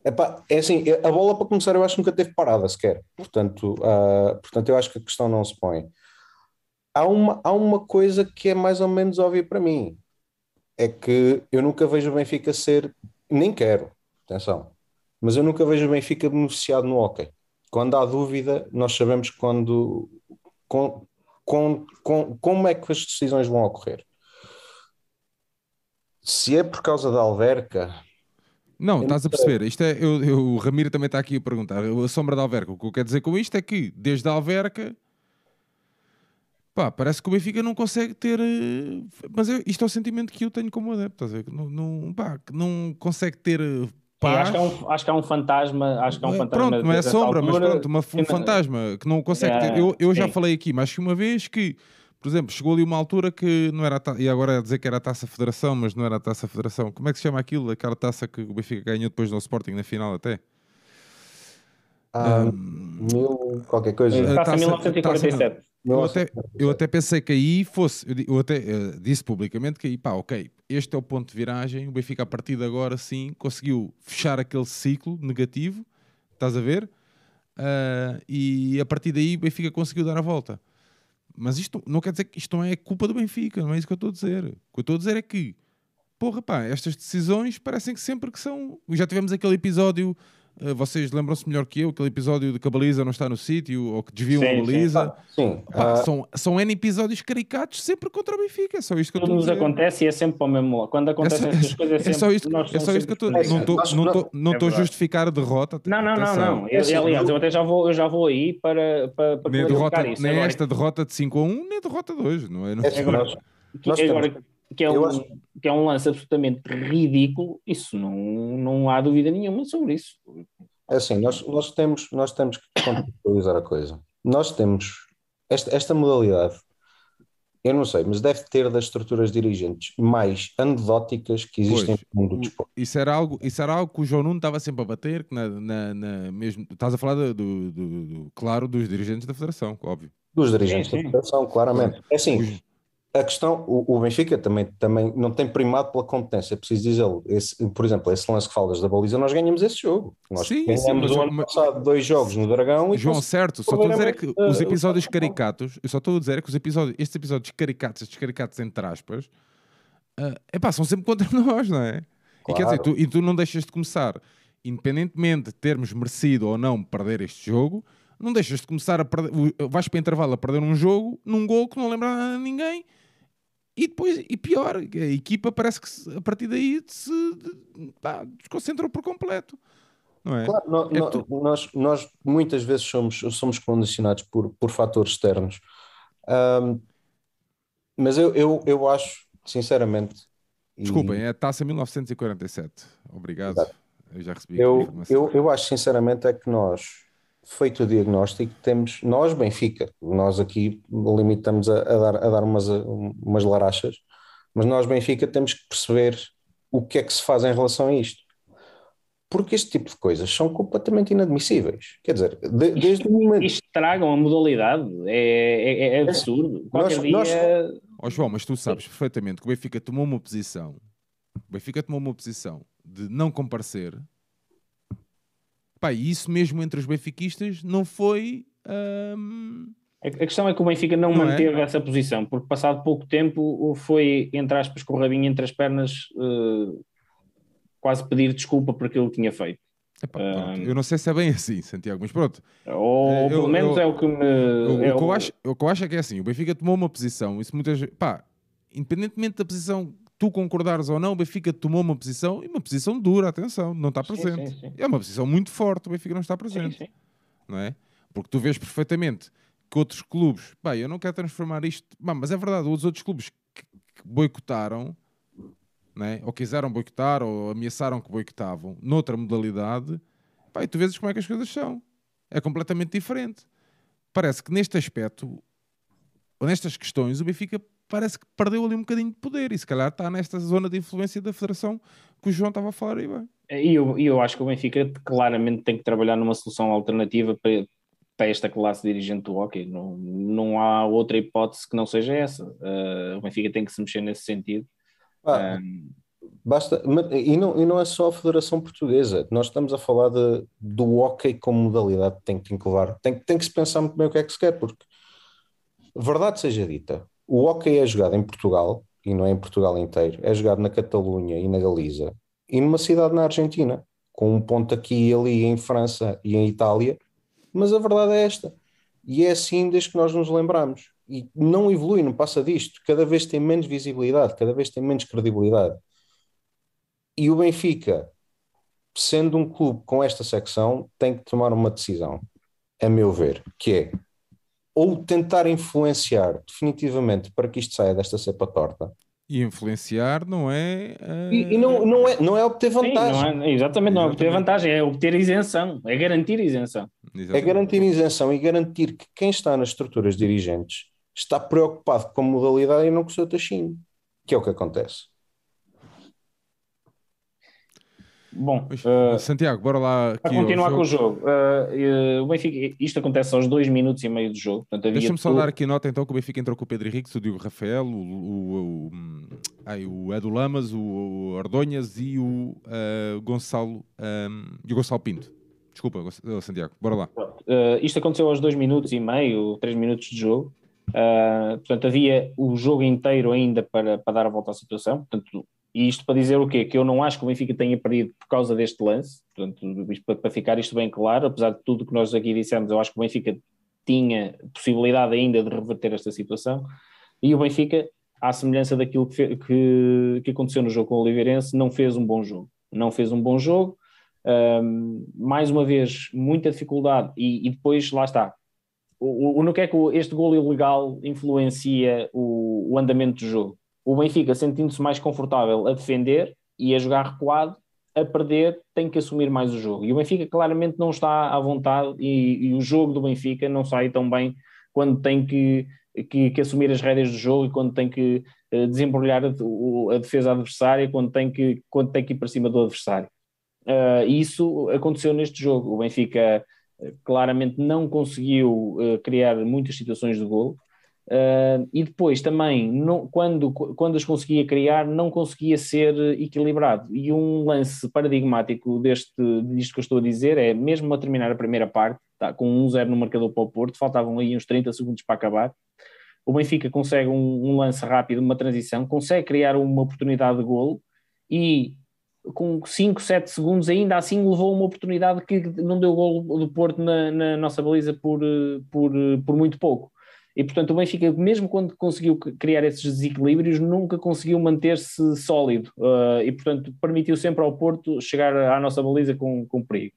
Epá, é assim, a bola para começar eu acho que nunca teve parada sequer, portanto, uh, portanto eu acho que a questão não se põe. Há uma, há uma coisa que é mais ou menos óbvia para mim, é que eu nunca vejo o Benfica ser, nem quero, atenção, mas eu nunca vejo o Benfica beneficiado no hockey. Quando há dúvida, nós sabemos quando, com, com, com, como é que as decisões vão ocorrer. Se é por causa da alverca, não, estás a perceber. Isto é, eu, eu, o Ramiro também está aqui a perguntar. A sombra da Alverca. O que eu quero dizer com isto é que, desde a Alverca, pá, parece que o Benfica não consegue ter. Eh, mas eu, isto é o sentimento que eu tenho como adepto. Estás a ver? Não, não, pá, não consegue ter. Eh, paz. Acho, que é um, acho que é um fantasma. Acho que é um fantasma pronto, não é sombra, altura, mas pronto, uma, um fantasma que não consegue é, ter. Eu, eu já falei aqui mais que uma vez que por exemplo, chegou ali uma altura que não era e agora é dizer que era a taça federação, mas não era a taça federação. Como é que se chama aquilo? Aquela taça que o Benfica ganhou depois do Sporting na final até? Ah, um, mil, qualquer coisa. Taça, taça 1947. Taça, eu até, eu até pensei que aí fosse, eu até uh, disse publicamente que aí, pá, ok, este é o ponto de viragem, o Benfica a partir de agora sim conseguiu fechar aquele ciclo negativo, estás a ver? Uh, e a partir daí o Benfica conseguiu dar a volta. Mas isto não quer dizer que isto não é culpa do Benfica, não é isso que eu estou a dizer. O que eu estou a dizer é que, porra, pá, estas decisões parecem que sempre que são. Já tivemos aquele episódio vocês lembram-se melhor que eu, aquele episódio de que a baliza não está no sítio ou que desviam sim, a baliza. Sim, Pá, uh... são, são N episódios caricatos sempre contra o Benfica. É só isto que Tudo eu estou a dizer. acontece e é sempre para o mesmo Quando acontecem é essas coisas é, [laughs] é só isto, é só isto que eu estou. Não estou é a justificar a derrota. Não, não, não. não. Eu, aliás, eu até já vou, eu já vou aí para, para, para nem, derrota, isso, nem esta derrota de 5 a 1, nem a derrota de hoje. Não é? Não é agora, agora, que é, um, que é um lance absolutamente ridículo, isso não, não há dúvida nenhuma sobre isso. É assim, nós, nós, temos, nós temos que contextualizar a coisa. Nós temos esta, esta modalidade, eu não sei, mas deve ter das estruturas dirigentes mais anedóticas que existem pois, no mundo do desporto. Isso era, algo, isso era algo que o João Nuno estava sempre a bater, que na, na, na mesmo, estás a falar do, do, do, claro, dos dirigentes da Federação, óbvio. Dos dirigentes sim, sim. da Federação, claramente. É assim, a questão, o, o, Benfica também, também não tem primado pela competência, é preciso dizê-lo. Por exemplo, esse lance que falas da baliza, nós ganhamos esse jogo. Nós sim, ganhamos sim, o ano mas... passado dois jogos no Dragão e. João, certo, só estou a dizer é que os episódios caricatos, eu só estou a dizer é que os episódios, estes episódios caricatos, estes caricatos entre aspas, uh, epá, são sempre contra [laughs] nós, não é? Claro. E quer dizer, tu, e tu não deixas de começar, independentemente de termos merecido ou não perder este jogo, não deixas de começar a perder, vais para o intervalo a perder um jogo num gol que não lembra a ninguém e depois, e pior, a equipa parece que a partir daí se pá, desconcentrou por completo. Não é? Claro, no, é no, tu... nós, nós muitas vezes somos, somos condicionados por, por fatores externos. Um, mas eu, eu, eu acho, sinceramente. Desculpem, e... é a taça 1947. Obrigado. Exato. Eu já recebi eu, eu, eu acho, sinceramente, é que nós feito o diagnóstico, temos, nós, Benfica, nós aqui limitamos a, a dar, a dar umas, umas larachas, mas nós, Benfica, temos que perceber o que é que se faz em relação a isto. porque este tipo de coisas são completamente inadmissíveis. Quer dizer, de, desde isto, o momento. Isto tragam a modalidade, é, é, é absurdo. Qualquer nós, dia. Nós... Oh, João, mas tu sabes perfeitamente que o Benfica tomou uma posição. O Benfica tomou uma posição de não comparecer. Pá, e isso mesmo entre os benfiquistas não foi. Hum... A questão é que o Benfica não, não é? manteve é? essa posição, porque passado pouco tempo foi, entre aspas, com o rabinho entre as pernas, uh, quase pedir desculpa por aquilo que tinha feito. Epá, um, eu não sei se é bem assim, Santiago, mas pronto. Ou eu, pelo menos eu, é o que me. Eu, é o, que eu acho, o que eu acho é que é assim: o Benfica tomou uma posição, isso muitas. Pá, independentemente da posição tu concordares ou não, o Benfica tomou uma posição e uma posição dura, atenção, não está presente. Sim, sim, sim. É uma posição muito forte, o Benfica não está presente. Não é? Porque tu vês perfeitamente que outros clubes, bem, eu não quero transformar isto, mas é verdade, os outros clubes que, que boicotaram, né? ou quiseram boicotar, ou ameaçaram que boicotavam, noutra modalidade, pá, e tu vês como é que as coisas são. É completamente diferente. Parece que neste aspecto, ou nestas questões, o Benfica parece que perdeu ali um bocadinho de poder e se calhar está nesta zona de influência da Federação que o João estava a falar aí bem. E eu, eu acho que o Benfica claramente tem que trabalhar numa solução alternativa para, para esta classe dirigente do hockey. Não, não há outra hipótese que não seja essa. Uh, o Benfica tem que se mexer nesse sentido. Ah, um, basta, e, não, e não é só a Federação Portuguesa. Nós estamos a falar de, do hockey como modalidade. Tem, tem, que levar, tem, tem que se pensar muito bem o que é que se quer, porque verdade seja dita, o hockey é jogado em Portugal, e não é em Portugal inteiro, é jogado na Catalunha e na Galiza, e numa cidade na Argentina, com um ponto aqui e ali em França e em Itália, mas a verdade é esta. E é assim desde que nós nos lembramos. E não evolui, não passa disto. Cada vez tem menos visibilidade, cada vez tem menos credibilidade. E o Benfica, sendo um clube com esta secção, tem que tomar uma decisão, a meu ver, que é ou tentar influenciar definitivamente para que isto saia desta cepa torta. E influenciar não é. Uh... E, e, não, não, é, não é obter vantagem. Sim, não é, exatamente, não é obter vantagem, é obter isenção, é garantir isenção. Exatamente. É garantir isenção e garantir que quem está nas estruturas dirigentes está preocupado com a modalidade e não com o seu tachinho, que é o que acontece. Bom, uh, Santiago, bora lá. Para continuar com o jogo, uh, uh, o Benfica, isto acontece aos dois minutos e meio do jogo. Deixa-me só dar aqui nota então que o Benfica entrou com o Pedro Henrique, o Diogo Rafael, o, o, o, ai, o Edu Lamas, o Ordonhas e o Gonçalo um, e o Gonçalo Pinto. Desculpa, Santiago, bora lá. isto aconteceu aos dois minutos e meio, três minutos de jogo. portanto, havia o jogo inteiro ainda para, para dar a volta à situação. Portanto, e isto para dizer o quê? Que eu não acho que o Benfica tenha perdido por causa deste lance, portanto, para ficar isto bem claro, apesar de tudo que nós aqui dissemos, eu acho que o Benfica tinha possibilidade ainda de reverter esta situação, e o Benfica, à semelhança daquilo que, que, que aconteceu no jogo com o Oliveirense, não fez um bom jogo. Não fez um bom jogo, um, mais uma vez, muita dificuldade, e, e depois, lá está, o, o, no que é que este gol ilegal influencia o, o andamento do jogo? O Benfica sentindo-se mais confortável a defender e a jogar recuado, a perder tem que assumir mais o jogo. E o Benfica claramente não está à vontade e, e o jogo do Benfica não sai tão bem quando tem que, que, que assumir as rédeas do jogo e quando tem que uh, desembrulhar a, a, defesa adversária, quando tem, que, quando tem que ir para cima do adversário. Uh, isso aconteceu neste jogo. O Benfica uh, claramente não conseguiu criar muitas situações de golo. Uh, e depois também, não, quando, quando as conseguia criar, não conseguia ser equilibrado. E um lance paradigmático deste, disto que eu estou a dizer é, mesmo a terminar a primeira parte, tá, com 1-0 no marcador para o Porto, faltavam aí uns 30 segundos para acabar. O Benfica consegue um, um lance rápido, uma transição, consegue criar uma oportunidade de golo e com 5, 7 segundos ainda assim levou uma oportunidade que não deu golo do Porto na, na nossa baliza por, por, por muito pouco. E portanto o Benfica, mesmo quando conseguiu criar esses desequilíbrios, nunca conseguiu manter-se sólido uh, e portanto permitiu sempre ao Porto chegar à nossa baliza com, com perigo.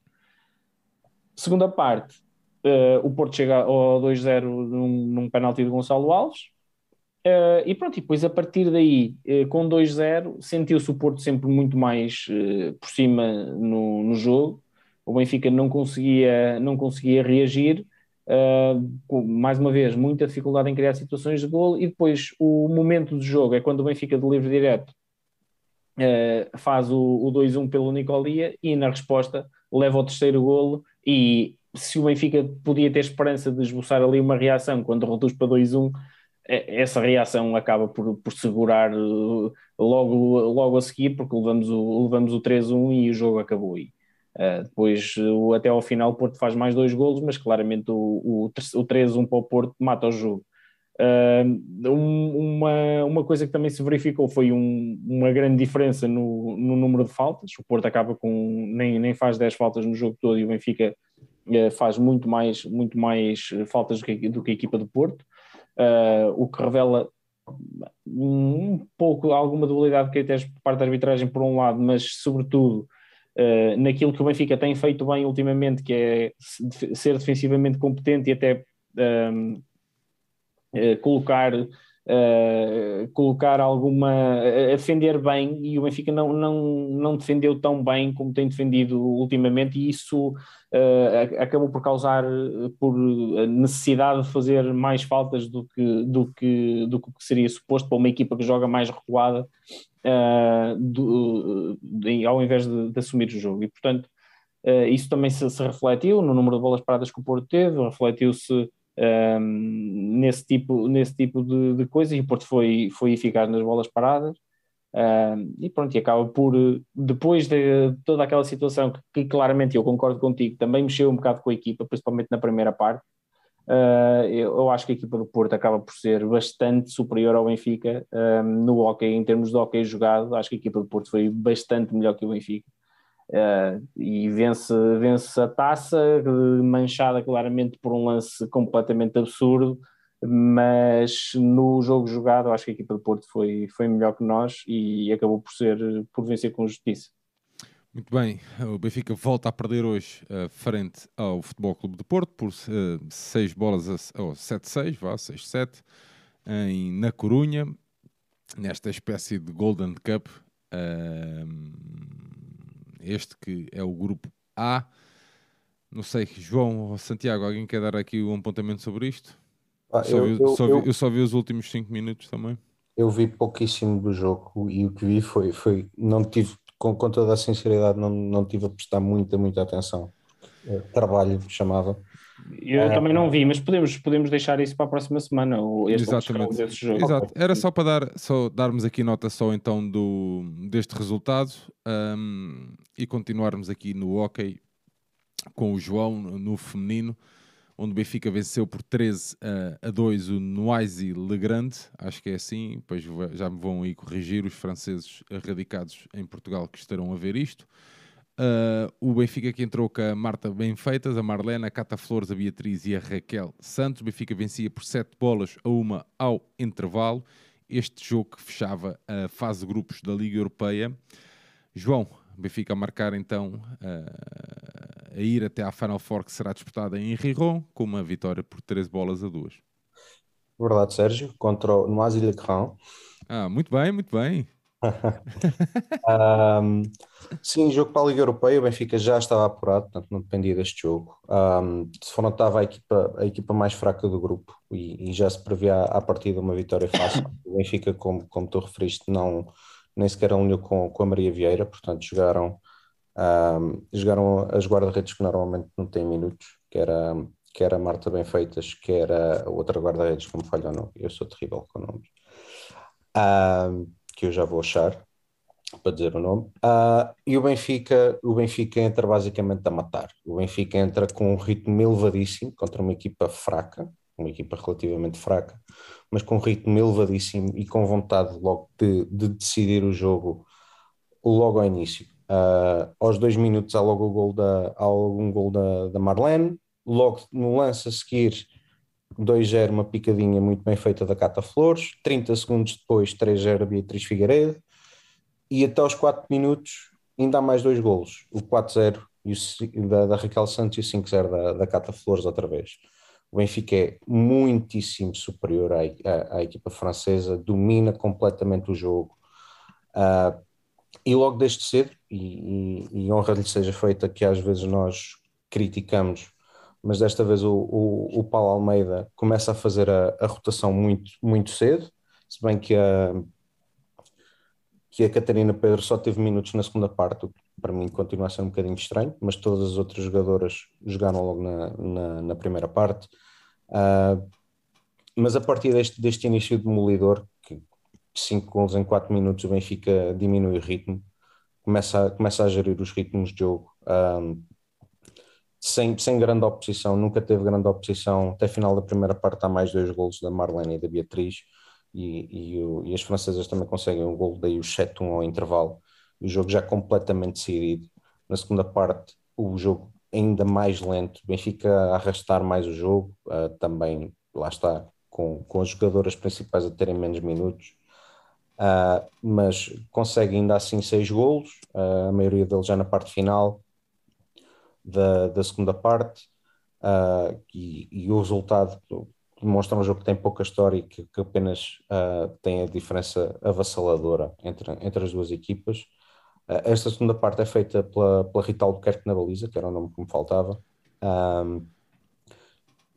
Segunda parte, uh, o Porto chega ao 2-0 num, num penalti de Gonçalo Alves. Uh, e pronto, e depois a partir daí, com 2-0, sentiu-se o Porto sempre muito mais por cima no, no jogo. O Benfica não conseguia, não conseguia reagir Uh, mais uma vez, muita dificuldade em criar situações de gol e depois o momento do jogo é quando o Benfica de livre direto uh, faz o, o 2-1 pelo Nicolia e na resposta leva o terceiro golo e se o Benfica podia ter esperança de esboçar ali uma reação quando reduz para 2-1, essa reação acaba por, por segurar logo, logo a seguir, porque levamos o, levamos o 3-1 e o jogo acabou aí. Uh, depois, uh, até ao final, o Porto faz mais dois golos, mas claramente o, o, o 3-1 para o Porto mata o jogo. Uh, um, uma, uma coisa que também se verificou foi um, uma grande diferença no, no, número de faltas. O Porto acaba com nem, nem faz 10 faltas no jogo todo e o Benfica faz muito mais, muito mais faltas do que, do que a equipa do Porto, o que revela um pouco alguma dualidade que até por parte da arbitragem por um lado, mas sobretudo uh, naquilo que o Benfica tem feito bem ultimamente, que é ser defensivamente competente e até um, uh, eh, colocar Uh, colocar alguma. a defender bem e o Benfica não, não, não defendeu tão bem como tem defendido ultimamente, e isso uh, acabou por causar por necessidade de fazer mais faltas do que, do que, do que seria suposto para uma equipa que joga mais recuada uh, do, de, ao invés de, de, assumir o jogo. E, portanto, uh, isso também se, se, refletiu no número de bolas paradas que o Porto teve, refletiu-se um, ehm, nesse tipo, nesse tipo de, de coisas e o Porto foi, foi eficaz nas bolas paradas. Um, ehm, e pronto, e acaba por, depois de toda aquela situação que, que, claramente eu concordo contigo, também mexeu um bocado com a equipa, principalmente na primeira parte, Uh, eu, eu, acho que a equipa do Porto acaba por ser bastante superior ao Benfica um, no hockey, em termos de hockey jogado. Acho que a equipa do Porto foi bastante melhor que o Benfica uh, e vence, vence a taça, manchada claramente por um lance completamente absurdo. Mas no jogo jogado, acho que a equipa do Porto foi, foi melhor que nós e acabou por ser por vencer com justiça. Muito bem, o Benfica volta a perder hoje uh, frente ao Futebol Clube de Porto por 6 uh, bolas a oh, 7-6, vá, 6-7, em, na Corunha, nesta espécie de Golden Cup. Uh, este que é o grupo A. Não sei, João ou Santiago, alguém quer dar aqui um apontamento sobre isto? Ah, só eu, vi, eu, só vi, eu, eu, só vi, os últimos 5 minutos também. Eu vi pouquíssimo do jogo e o que vi foi, foi não tive com, com toda a sinceridade, não, não tive a prestar muita, muita atenção. Trabalho, chamava. Eu é, também não vi, mas podemos, podemos deixar isso para a próxima semana. Este Exatamente. Desse jogo. Exato. Era só para dar, só darmos aqui nota só então do, deste resultado um, e continuarmos aqui no hockey com o João no feminino onde o Benfica venceu por 13 a 2 o Noisy Legrand, acho que é assim, depois já me vão aí corrigir os franceses radicados em Portugal que estarão a ver isto. Uh, o Benfica que entrou com a Marta Benfeitas, a Marlena, a Cata Flores, a Beatriz e a Raquel Santos. O Benfica vencia por 7 bolas a uma ao intervalo. Este jogo que fechava a fase de grupos da Liga Europeia. João, Benfica a marcar então uh, a ir até à Final Four que será disputada em Riron, com uma vitória por 13 bolas a 2. Verdade, Sérgio, contra o Noisy-le-Grand. Ah, muito bem, muito bem. Um, sim, jogo para a Liga Europeia, o Benfica já estava apurado, portanto não dependia deste jogo. Um, se for notava a equipa, a equipa mais fraca do grupo e, e já se previa à partida uma vitória fácil. [coughs] O Benfica, como, como tu referiste, não, nem sequer alinhou com, com a Maria Vieira, portanto jogaram um, jogaram as guarda-redes que normalmente não têm minutos, que era, que era a Marta Benfeitas, que era a outra guarda-redes, como falha o nome, eu sou terrível com nomes, um, que eu já vou achar para dizer o nome. Uh, e o Benfica, o Benfica entra basicamente a matar. O Benfica entra com um ritmo elevadíssimo contra uma equipa fraca, uma equipa relativamente fraca, mas com um ritmo elevadíssimo e com vontade logo de, de decidir o jogo logo ao início. Uh, aos dois minutos há logo o gol da, gol da, da Marlene, logo no lance a seguir 2-0, uma picadinha muito bem feita da Cata Flores, 30 segundos depois 3-0 Beatriz Figueiredo, e até aos 4 minutos ainda há mais dois golos, o 4-0 da, da Raquel Santos e o 5-0 da, da Cata Flores outra vez. O Benfica é muitíssimo superior à, à, à equipa francesa, domina completamente o jogo. Uh, e logo desde cedo, e, e, e honra lhe seja feita que às vezes nós criticamos, mas desta vez o, o, o Paulo Almeida começa a fazer a, a, rotação muito, muito cedo, se bem que a, que a Catarina Pedro só teve minutos na segunda parte, o que para mim continua a ser um bocadinho estranho, mas todas as outras jogadoras jogaram logo na, na, na primeira parte. Uh, mas a partir deste, deste início demolidor, que 5 gols em 4 minutos, o Benfica diminui o ritmo, começa a, começa a gerir os ritmos de jogo. Um, sem, sem grande oposição, nunca teve grande oposição. Até final da primeira parte há mais dois golos da Marlene e da Beatriz, e, e, o, e as francesas também conseguem um gol, daí o 7-1 ao intervalo. O jogo já completamente decidido. Na segunda parte, o jogo ainda mais lento, Benfica a arrastar mais o jogo, uh, também lá está, com, com as jogadoras principais a terem menos minutos. Uh, mas consegue ainda assim seis golos, uh, a maioria deles já na parte final da, da segunda parte, uh, e, e, o resultado demonstra um jogo que tem pouca história e que, que apenas tem a diferença avassaladora entre, entre as duas equipas. esta segunda parte é feita pela, pela Rita Albuquerque na baliza, que era o nome que me faltava.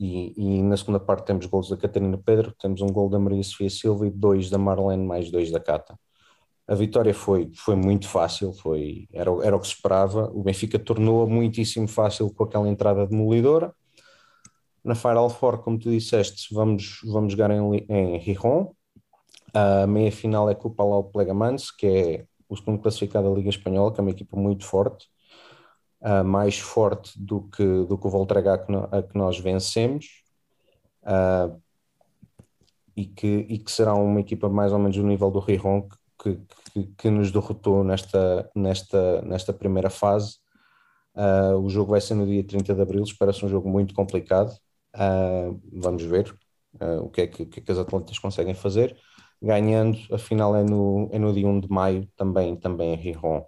E, e, na segunda parte temos gols da Catarina Pedro, temos um gol da Maria Sofia Silva e dois da Marlene, mais dois da Cata. A vitória foi, foi muito fácil, foi, era, era o que se esperava. O Benfica tornou-a muitíssimo fácil com aquela entrada demolidora. Na Final Four, como tu disseste, vamos, vamos jogar em, em Rijon. A meia final é com o Palau Plegamans, que é o segundo classificado da Liga Espanhola, que é uma equipa muito forte uh, mais forte do que, do que o Voltrega a, a que nós vencemos uh, e, que, e que será uma equipa mais ou menos do nível do Riron que, que, que, nos derrotou nesta, nesta, nesta primeira fase. Uh, o jogo vai ser no dia 30 de abril, espera-se um jogo muito complicado. vamos ver o que, é que, que, é que as Atlantas conseguem fazer ganhando, a final é no, é no dia 1 de maio, também, também em Riron.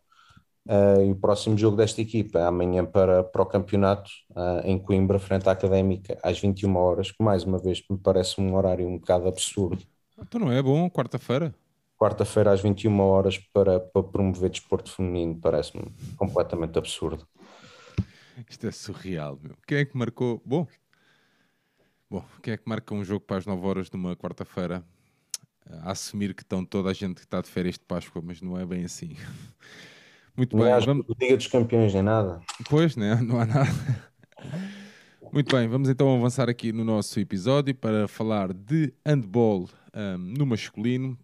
Uh, e o próximo jogo desta equipa é amanhã para, para o campeonato uh, em Coimbra, frente à Académica, às 21 horas, que mais uma vez me parece um horário um bocado absurdo. Então não é bom, quarta-feira? Quarta-feira às 21 horas para, para promover desporto feminino, parece-me completamente absurdo. Isto é surreal, meu. Quem é que marcou? Bom, bom, quem é que marca um jogo para as 9 horas de uma quarta-feira? A assumir que estão toda a gente que está de férias de Páscoa, mas não é bem assim. [laughs] Muito não bem. Vamos... Liga dos Campeões nem nada. Pois, né? [laughs] não há nada. Muito bem, vamos então avançar aqui no nosso episódio para falar de handball um, no masculino,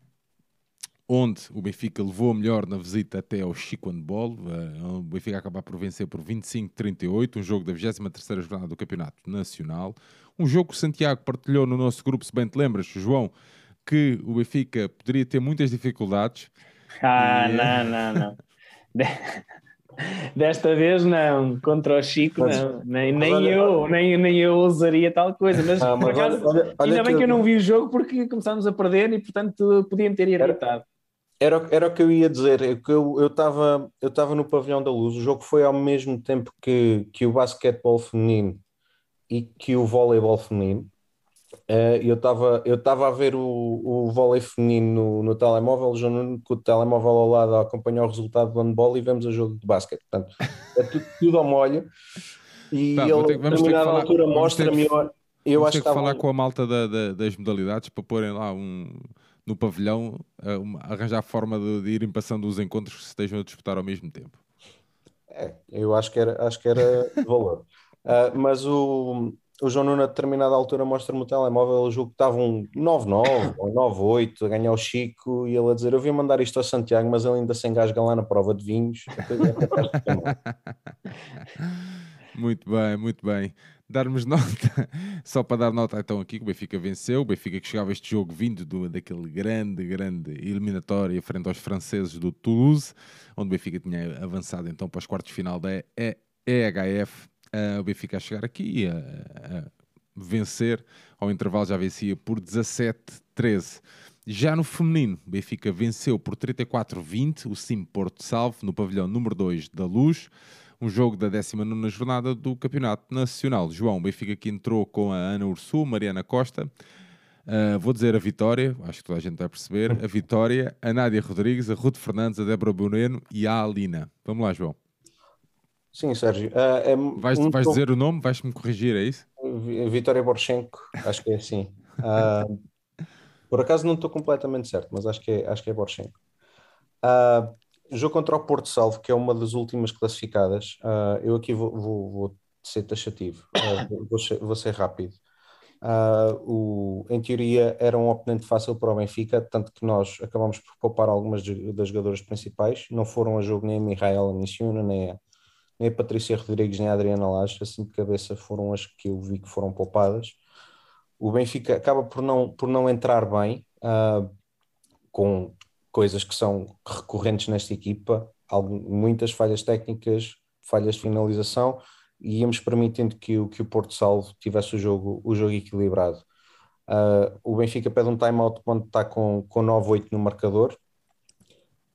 onde o Benfica levou a melhor na visita até ao Chico Handball. Uh, o Benfica acaba por vencer por 25-38, um jogo da 23ª jornada do Campeonato Nacional. Um jogo que o Santiago partilhou no nosso grupo, se bem te lembras, João, que o Benfica poderia ter muitas dificuldades. Ah, e... não, não, não. [laughs] Desta vez não, contra o Chico mas, não, nem, nem olha, eu, nem, nem eu usaria tal coisa, mas, ah, mas acaso, olha, olha, ainda bem que eu não vi o jogo porque começámos a perder e portanto podia-me ter irritado. Era, era, era o que eu ia dizer, é que eu estava eu eu no pavilhão da luz, o jogo foi ao mesmo tempo que, que o basquetebol feminino e que o voleibol feminino, Uh, eu estava eu a ver o, o vôlei feminino no, no telemóvel, já no, com o telemóvel ao lado a acompanhar o resultado do handball e vemos o jogo de basquete. Portanto, é tudo, tudo ao molho. E tá, ele, ter, a determinada altura, mostra-me. Eu, eu acho que falar com a malta da, da, das modalidades para porem lá um, no pavilhão, uma, arranjar forma de, de, irem passando os encontros que se estejam a disputar ao mesmo tempo. É, eu acho que era, acho que era valor. Uh, [laughs] mas o, o João Nuno a determinada altura mostra-me o telemóvel, o jogo estava um 9-9 ou 9-8 a ganhar o Chico e ele a dizer, eu vim mandar isto ao Santiago, mas ele ainda se engasga lá na prova de vinhos. [laughs] muito bem, muito bem. Darmos [laughs] nota, só para dar nota então aqui que o Benfica venceu, o Benfica que chegava este jogo vindo do, daquele grande, grande eliminatório frente aos franceses do Toulouse, onde o Benfica tinha avançado então para os quartos de final da EHF uh, o Benfica a chegar aqui a, a vencer. Ao intervalo já vencia por 17-13. Já no feminino, Benfica venceu por 34-20 o Sim Porto Salvo no pavilhão número 2 da Luz. Um jogo da 19 jornada do Campeonato Nacional. João, o Benfica que entrou com a Ana Ursul, Mariana Costa. Uh, vou dizer a Vitória, acho que toda a gente vai perceber. A Vitória, a Nádia Rodrigues, a Ruth Fernandes, a Débora Boneno e a Alina. Vamos lá, João. Sim, Sérgio. Uh, é vais um vais dizer o nome? Vais-me corrigir, é isso? Vitória Borchenko, acho que é assim. Uh, por acaso não estou completamente certo, mas acho que é, acho que é Borchenko. Uh, jogo contra o Porto Salvo, que é uma das últimas classificadas. Uh, eu aqui vou, vou, vou ser taxativo, uh, vou, ser, vou, ser, rápido. o, em teoria era um oponente fácil para o Benfica, tanto que nós acabamos por poupar algumas das jogadoras principais. Não foram a jogo nem a Mihaela Niciuna, nem a, nem a Patrícia Rodrigues, nem a Adriana Lage, assim de cabeça foram as que eu vi que foram poupadas. O Benfica acaba por não, por não entrar bem, com coisas que são recorrentes nesta equipa, muitas falhas técnicas, falhas de finalização, e íamos permitindo que o, que o Porto Salvo tivesse o jogo, o jogo equilibrado. Uh, o Benfica pede um time-out quando está com, com 9-8 no marcador,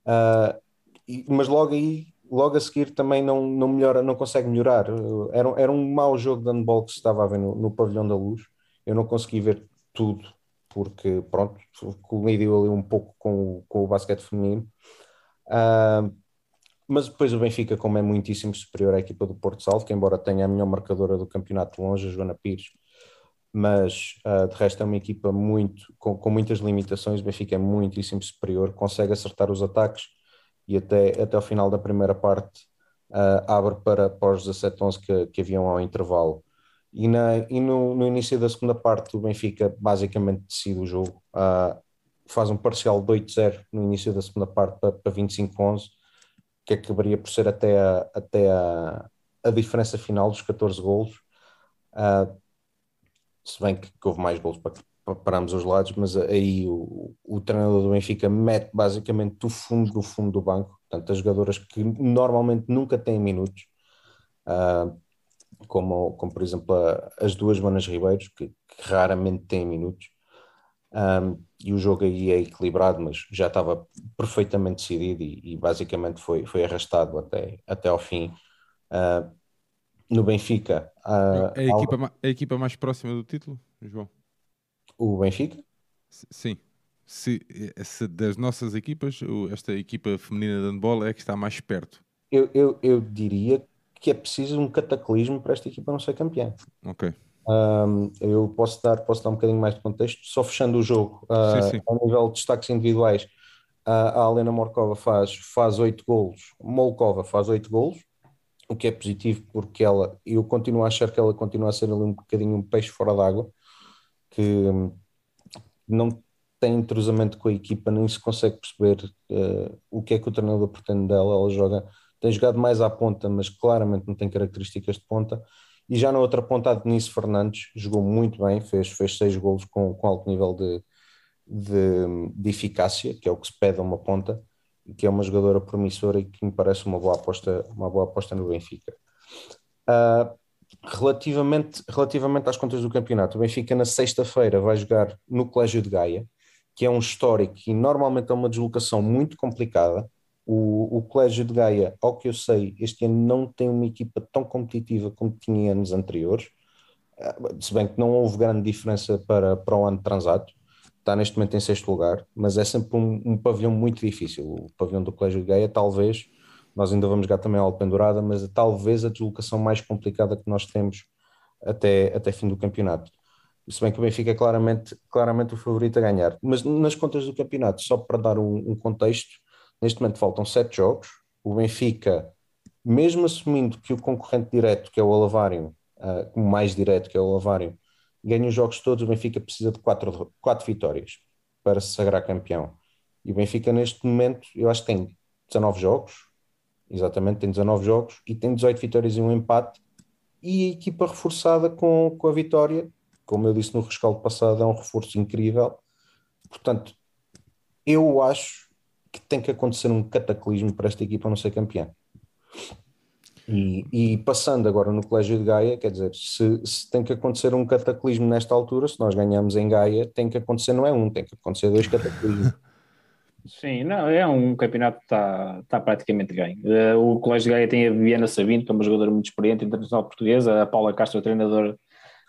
uh, e, mas logo aí, logo a seguir também não, não melhora, não consegue melhorar. Era, era um mau jogo de handball que se estava a ver no, no pavilhão da luz, eu não consegui ver tudo porque pronto, colidiu ali um pouco com, com o basquete feminino. Uh, mas depois o Benfica, como é muitíssimo superior à equipa do Porto Salvo, que embora tenha a melhor marcadora do campeonato de longe, a Joana Pires, mas uh, de resto é uma equipa muito, com, com, muitas limitações, o Benfica é muitíssimo superior, consegue acertar os ataques e até, até ao final da primeira parte uh, abre para, para os 17-11 que, que haviam ao intervalo. E, na, e no, no, início da segunda parte, o Benfica basicamente decide o jogo. Uh, faz um parcial de 8-0 no início da segunda parte para, para 25-11, que acabaria por ser até a, até a, a diferença final dos 14 golos. Uh, se bem que, que, houve mais golos para, para, ambos os lados, mas aí o, o treinador do Benfica mete basicamente do fundo do fundo do banco, portanto, as jogadoras que normalmente nunca têm minutos. Uh, como, como por exemplo a, as duas Manas Ribeiros, que, que raramente têm minutos, um, e o jogo aí é equilibrado, mas já estava perfeitamente decidido e, e basicamente foi, foi arrastado até, até ao fim. Uh, no Benfica. Uh, é, a equipa, a equipa mais próxima do título, João? O Benfica? Sim. Se, se, das nossas equipas, esta equipa feminina de handball é que está mais perto. Eu, eu, eu diria que é preciso um cataclismo para esta equipa não ser campeã. Ok. Um, eu posso dar, posso dar um bocadinho mais de contexto, só fechando o jogo, uh, sim, sim. a nível de destaques individuais, uh, a Alena Morkova faz, faz 8 golos, Molkova faz 8 golos, o que é positivo porque ela, eu continuo a achar que ela continua a ser ali um bocadinho um peixe fora d'água, que não tem entrosamento com a equipa, nem se consegue perceber uh, o que é que o treinador pretende dela, ela joga tem jogado mais à ponta, mas claramente não tem características de ponta. E já na outra ponta, a Denise Fernandes jogou muito bem, fez, fez seis golos com, com alto nível de, de, de, eficácia, que é o que se pede a uma ponta, e que é uma jogadora promissora e que me parece uma boa aposta, uma boa aposta no Benfica. Uh, relativamente, relativamente às contas do campeonato, o Benfica na sexta-feira vai jogar no Colégio de Gaia, que é um histórico e normalmente é uma deslocação muito complicada. O, o Colégio de Gaia, ao que eu sei, este ano não tem uma equipa tão competitiva como tinha anos anteriores, ah, se bem que não houve grande diferença para, para o ano transato, está neste momento em sexto lugar, mas é sempre um, um pavilhão muito difícil. O pavilhão do Colégio de Gaia, talvez, nós ainda vamos jogar também a Alpendurada, mas talvez a deslocação mais complicada que nós temos até, até fim do campeonato. Se bem que o Benfica é claramente, claramente o favorito a ganhar. Mas nas contas do campeonato, só para dar um, um contexto, Neste momento faltam sete jogos. O Benfica, mesmo assumindo que o concorrente direto, que é o Alavário, uh, o mais direto, que é o Alavário, ganha os jogos todos, o Benfica precisa de quatro, quatro vitórias para se sagrar campeão. E o Benfica, neste momento, eu acho que tem 19 jogos, exatamente, tem 19 jogos e tem 18 vitórias e um empate. E a equipa reforçada com, com a vitória, como eu disse no rescaldo passado, é um reforço incrível. Portanto, eu acho que tem que acontecer um cataclismo para esta equipa não ser campeã. E, e, passando agora no Colégio de Gaia, quer dizer, se, se, tem que acontecer um cataclismo nesta altura, se nós ganhamos em Gaia, tem que acontecer, não é um, tem que acontecer dois cataclismos. [laughs] Sim, não, é um campeonato que está, está praticamente ganho. Uh, o Colégio de Gaia tem a Viviana Sabino, que é uma jogadora muito experiente, internacional portuguesa, a Paula Castro, a treinadora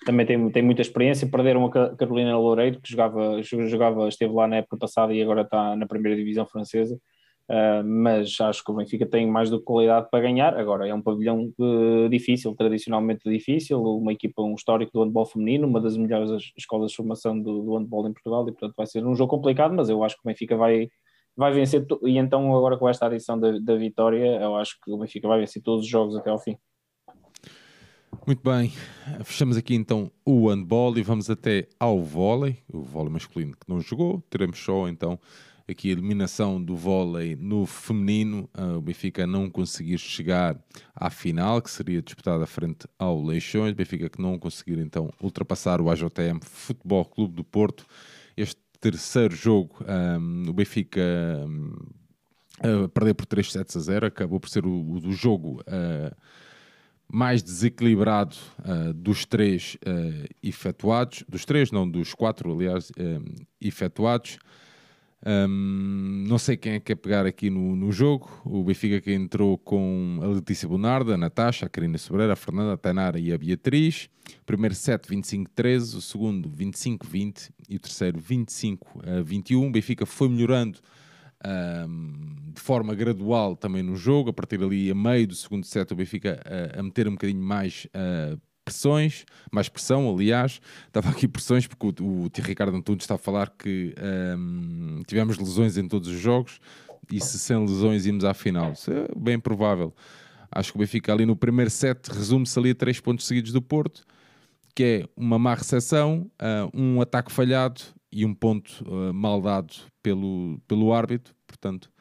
também tem, tem muita experiência. Perderam a Carolina Loureiro, que jogava, jogava, esteve lá na época passada e agora está na primeira divisão francesa. Uh, mas acho que o Benfica tem mais do que qualidade para ganhar. Agora é um pavilhão uh, difícil, tradicionalmente difícil, uma equipa, um histórico do handball feminino, uma das melhores escolas de formação do, do handball em Portugal, e portanto vai ser um jogo complicado, mas eu acho que o Benfica vai, vai vencer, e então agora com esta adição da, da vitória, eu acho que o Benfica vai vencer todos os jogos até ao fim. Muito bem, fechamos aqui então o handball e vamos até ao vôlei, o vôlei masculino que não jogou, teremos só então aqui a eliminação do vôlei no feminino, uh, o Benfica não conseguir chegar à final, que seria disputada frente ao Leixões, Benfica que não conseguir então ultrapassar o AJM Futebol Clube do Porto. Este terceiro jogo, um, o Benfica um, uh, perdeu por 3 sets a 0, acabou por ser o, o jogo uh, mais desequilibrado uh, dos três uh, efetuados, dos três, não, dos quatro, aliás, uh, efetuados. Um, não sei quem é que quer pegar aqui no, no jogo. O Benfica que entrou com a Letícia Bonarda, a Natasha, a Karina Sobreira, a Fernanda, a Tainara e a Beatriz. Primeiro set 25-13, o segundo 25-20 e o terceiro 25-21. O Benfica foi melhorando um, de forma gradual também no jogo. A partir ali, a meio do segundo set, o Benfica a, a meter um bocadinho mais uh, pressões, mais pressão, aliás. Estava aqui pressões porque o, o Ricardo Antunes está a falar que um, tivemos lesões em todos os jogos e se sem lesões íamos à final. Isso é bem provável. Acho que o Benfica ali no primeiro set resume-se ali a três pontos seguidos do Porto, que é uma má recepção, uh, um ataque falhado e um ponto uh, mal dado pelo, pelo árbitro. Portanto,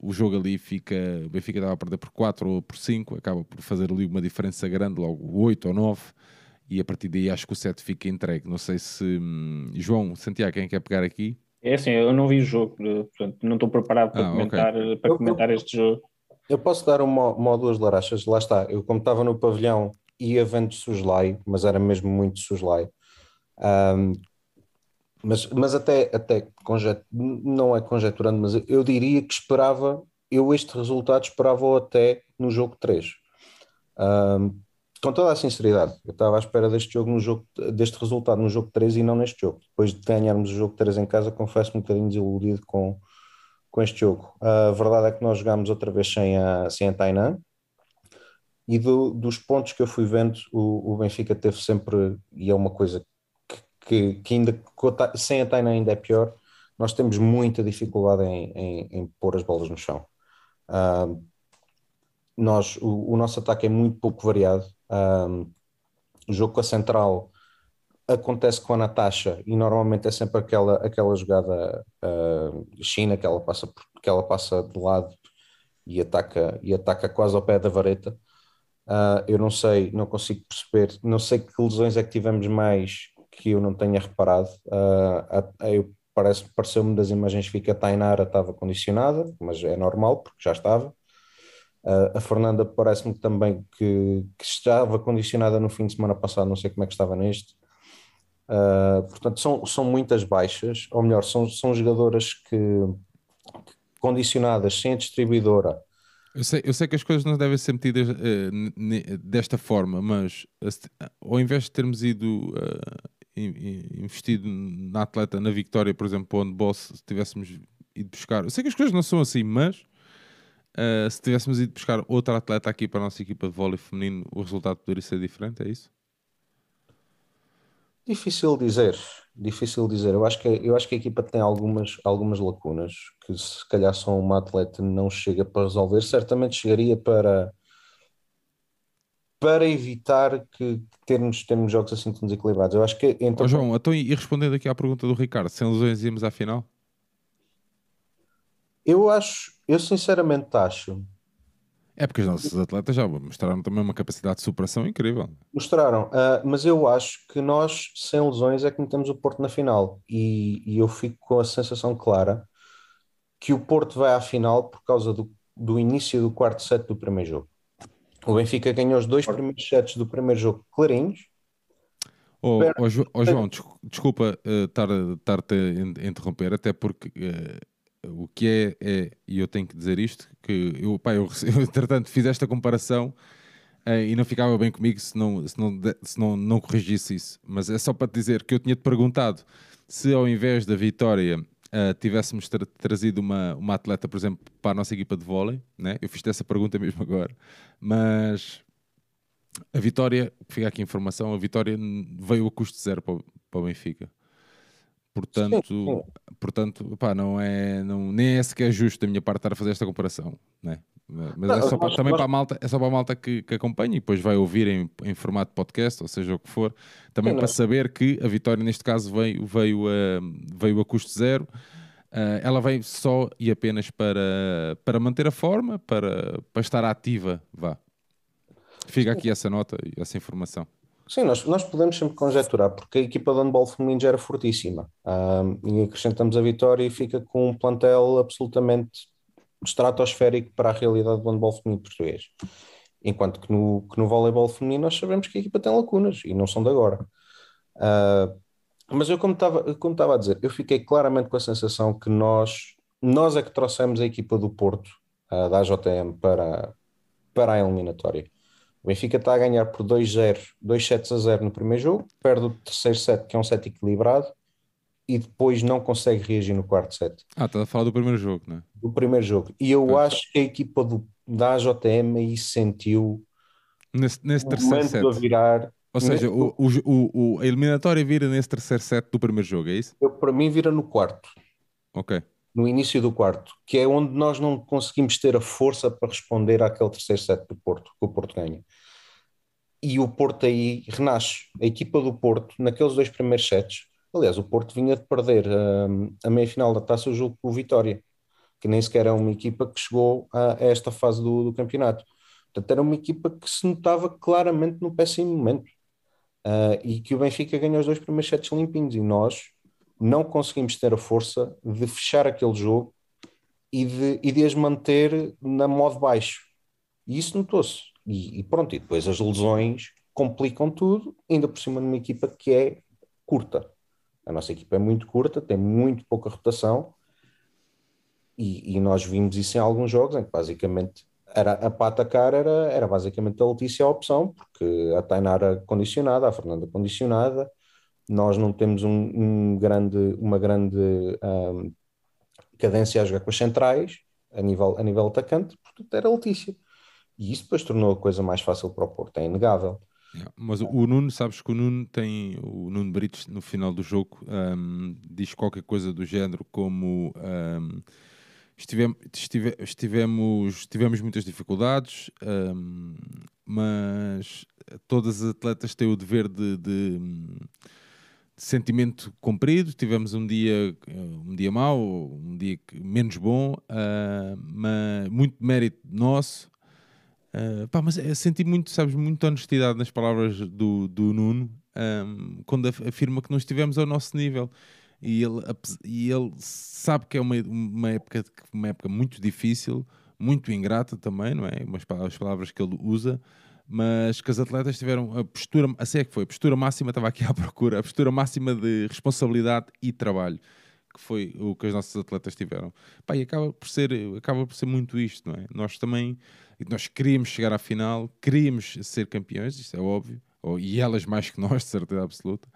o jogo ali fica. O Benfica estava a perder por 4 ou por 5, acaba por fazer ali uma diferença grande, logo 8 ou 9, e a partir daí acho que o 7 fica entregue. Não sei se. Hum, João, Santiago, quem quer pegar aqui? É assim, eu não vi o jogo, portanto, não estou preparado para ah, comentar, okay. para comentar eu, este jogo. Eu posso dar uma, uma ou duas larachas, lá está. Eu, como estava no pavilhão, ia vendo Suslai, mas era mesmo muito Suslai. Um, mas, mas até, até conjet, não é conjeturando, mas eu diria que esperava, eu este resultado esperava até no jogo 3. Um, com toda a sinceridade, eu estava à espera deste jogo no jogo, deste resultado no jogo 3 e não neste jogo. Depois de ganharmos o jogo 3 em casa, confesso-me um bocadinho desiludido com, com este jogo. A verdade é que nós jogámos outra vez sem a, sem a Tainan, e do, dos pontos que eu fui vendo, o, o Benfica teve sempre, e é uma coisa que, que ainda sem a Taina ainda é pior, nós temos muita dificuldade em, em, em pôr as bolas no chão. Uh, nós, o, o, nosso ataque é muito pouco variado. Uh, o jogo com a central acontece com a Natasha e normalmente é sempre aquela, aquela jogada uh, China que ela passa que ela passa de lado e ataca e ataca quase ao pé da vareta. Uh, eu não sei, não consigo perceber, não sei que lesões é que tivemos mais que eu não tenha reparado. Uh, parece, pareceu-me das imagens que a Tainara estava condicionada, mas é normal porque já estava. Uh, a Fernanda parece-me também que, que, estava condicionada no fim de semana passado, não sei como é que estava neste. Uh, portanto, são, são muitas baixas, ou melhor, são, são jogadoras que, que condicionadas sem a distribuidora. Eu sei, eu sei que as coisas não devem ser metidas uh, desta forma, mas ao invés de termos ido investido na atleta, na vitória, por exemplo, onde boss, se tivéssemos ido buscar. Eu sei que as coisas não são assim, mas uh, se tivéssemos ido buscar outra atleta aqui para a nossa equipa de vôlei feminino, o resultado poderia ser diferente, é isso? Difícil dizer, difícil dizer. Eu acho que, eu acho que a equipa tem algumas, algumas lacunas que se calhar só uma atleta não chega para resolver. Certamente chegaria para para evitar que termos, termos jogos assim tão desequilibrados. Eu acho que então... Oh, João, então, e respondendo aqui à pergunta do Ricardo, sem lesões íamos à final? Eu acho, eu sinceramente acho. É porque os nossos atletas já mostraram também uma capacidade de superação incrível. Mostraram, uh, mas eu acho que nós, sem lesões, é que metemos o Porto na final. E, e eu fico com a sensação clara que o Porto vai à final por causa do, do início do quarto set do primeiro jogo. O Benfica ganhou os dois primeiros sets do primeiro jogo clarinhos. Oh, oh, oh João, desculpa uh, estar-te a interromper, até porque uh, o que é, é, e eu tenho que dizer isto, que eu, pá, eu, eu [laughs] entretanto fiz esta comparação uh, e não ficava bem comigo se não, se, não, se não, não corrigisse isso. Mas é só para te dizer que eu tinha-te perguntado se ao invés da vitória uh, tivéssemos tra trazido uma, uma atleta, por exemplo, para a nossa equipa de vôlei, né? eu fiz essa pergunta mesmo agora, mas a vitória, fica aqui a informação, a vitória veio a custo zero para o, para o Benfica. Portanto, sim, sim. portanto pá, não é, não, nem é sequer justo da minha parte estar a fazer esta comparação, né? mas não, é só para, também para a malta, é só para a malta que, que acompanha e depois vai ouvir em, em formato de podcast, ou seja o que for, também sim, para saber que a vitória neste caso veio, veio, a, veio a custo zero. Uh, ela vem só e apenas para, para manter a forma, para, para estar ativa, vá. Fica aqui essa nota e essa informação. Sim, nós, nós podemos sempre conjecturar, porque a equipa de handball feminino já era fortíssima. Um, e acrescentamos a vitória e fica com um plantel absolutamente estratosférico para a realidade do handball feminino português. Enquanto que no, que no voleibol feminino nós sabemos que a equipa tem lacunas e não são de agora. Uh, mas eu, como estava como a dizer, eu fiquei claramente com a sensação que nós, nós é que trouxemos a equipa do Porto, uh, da AJM, para, para a eliminatória. O Benfica está a ganhar por 2-0, 2 sets a 0 no primeiro jogo, perde o terceiro set, que é um set equilibrado, e depois não consegue reagir no quarto set. Ah, está a falar do primeiro jogo, não é? Do primeiro jogo. E eu acho que a equipa do, da AJM aí sentiu nesse, nesse terceiro set. A virar. Ou seja, nesse... o, o, o, a eliminatória vira nesse terceiro set do primeiro jogo, é isso? Eu, para mim vira no quarto. Ok. No início do quarto, que é onde nós não conseguimos ter a força para responder àquele terceiro set do Porto, que o Porto ganha e o Porto aí renasce. A equipa do Porto, naqueles dois primeiros sets, aliás, o Porto vinha de perder um, a meia final da taça o jogo com o Vitória, que nem sequer é uma equipa que chegou a, a esta fase do, do, campeonato. Portanto, era uma equipa que se notava claramente no péssimo momento. Uh, e que o Benfica ganhou os dois primeiros sets limpinhos e nós não conseguimos ter a força de fechar aquele jogo e de, e de as manter na modo baixo. E isso notou-se. E, e, pronto, e depois as lesões complicam tudo, ainda por cima de uma equipa que é curta. A nossa equipa é muito curta, tem muito pouca rotação, e, e nós vimos isso em alguns jogos, em que basicamente era, a para atacar era, era basicamente a Letícia a opção, porque a Tainara condicionada, a Fernanda condicionada, nós não temos um, um grande, uma grande um, cadência a jogar com as centrais, a nível, a nível atacante, portanto era Letícia. E isso depois tornou a coisa mais fácil para o Porto, é inegável. mas o Nuno, sabes que o Nuno tem, o Nuno Brites no final do jogo um, diz qualquer coisa do género como estivemos, estive, estivemos, tivemos muitas dificuldades, um, mas todas as atletas têm o dever de, de, de, sentimento cumprido. Tivemos um dia, um dia mau, um dia menos bom, uh, mas muito mérito nosso. Uh, pá, mas eu senti muito, sabes, muita honestidade nas palavras do, do Nuno um, quando afirma que não estivemos ao nosso nível. E ele, e ele sabe que é uma, uma, época, uma época muito difícil, muito ingrata também, não é? Umas as palavras que ele usa, mas que as atletas tiveram a postura, assim é que foi, a postura máxima, estava aqui [laughs] à procura, a postura máxima de responsabilidade e trabalho que foi o que as nossas atletas tiveram. Pá, e acaba por ser, acaba por ser muito isto, não é? Nós também, nós queríamos chegar à final, queríamos ser campeões, isto é óbvio, e elas mais que nós, de certeza absoluta.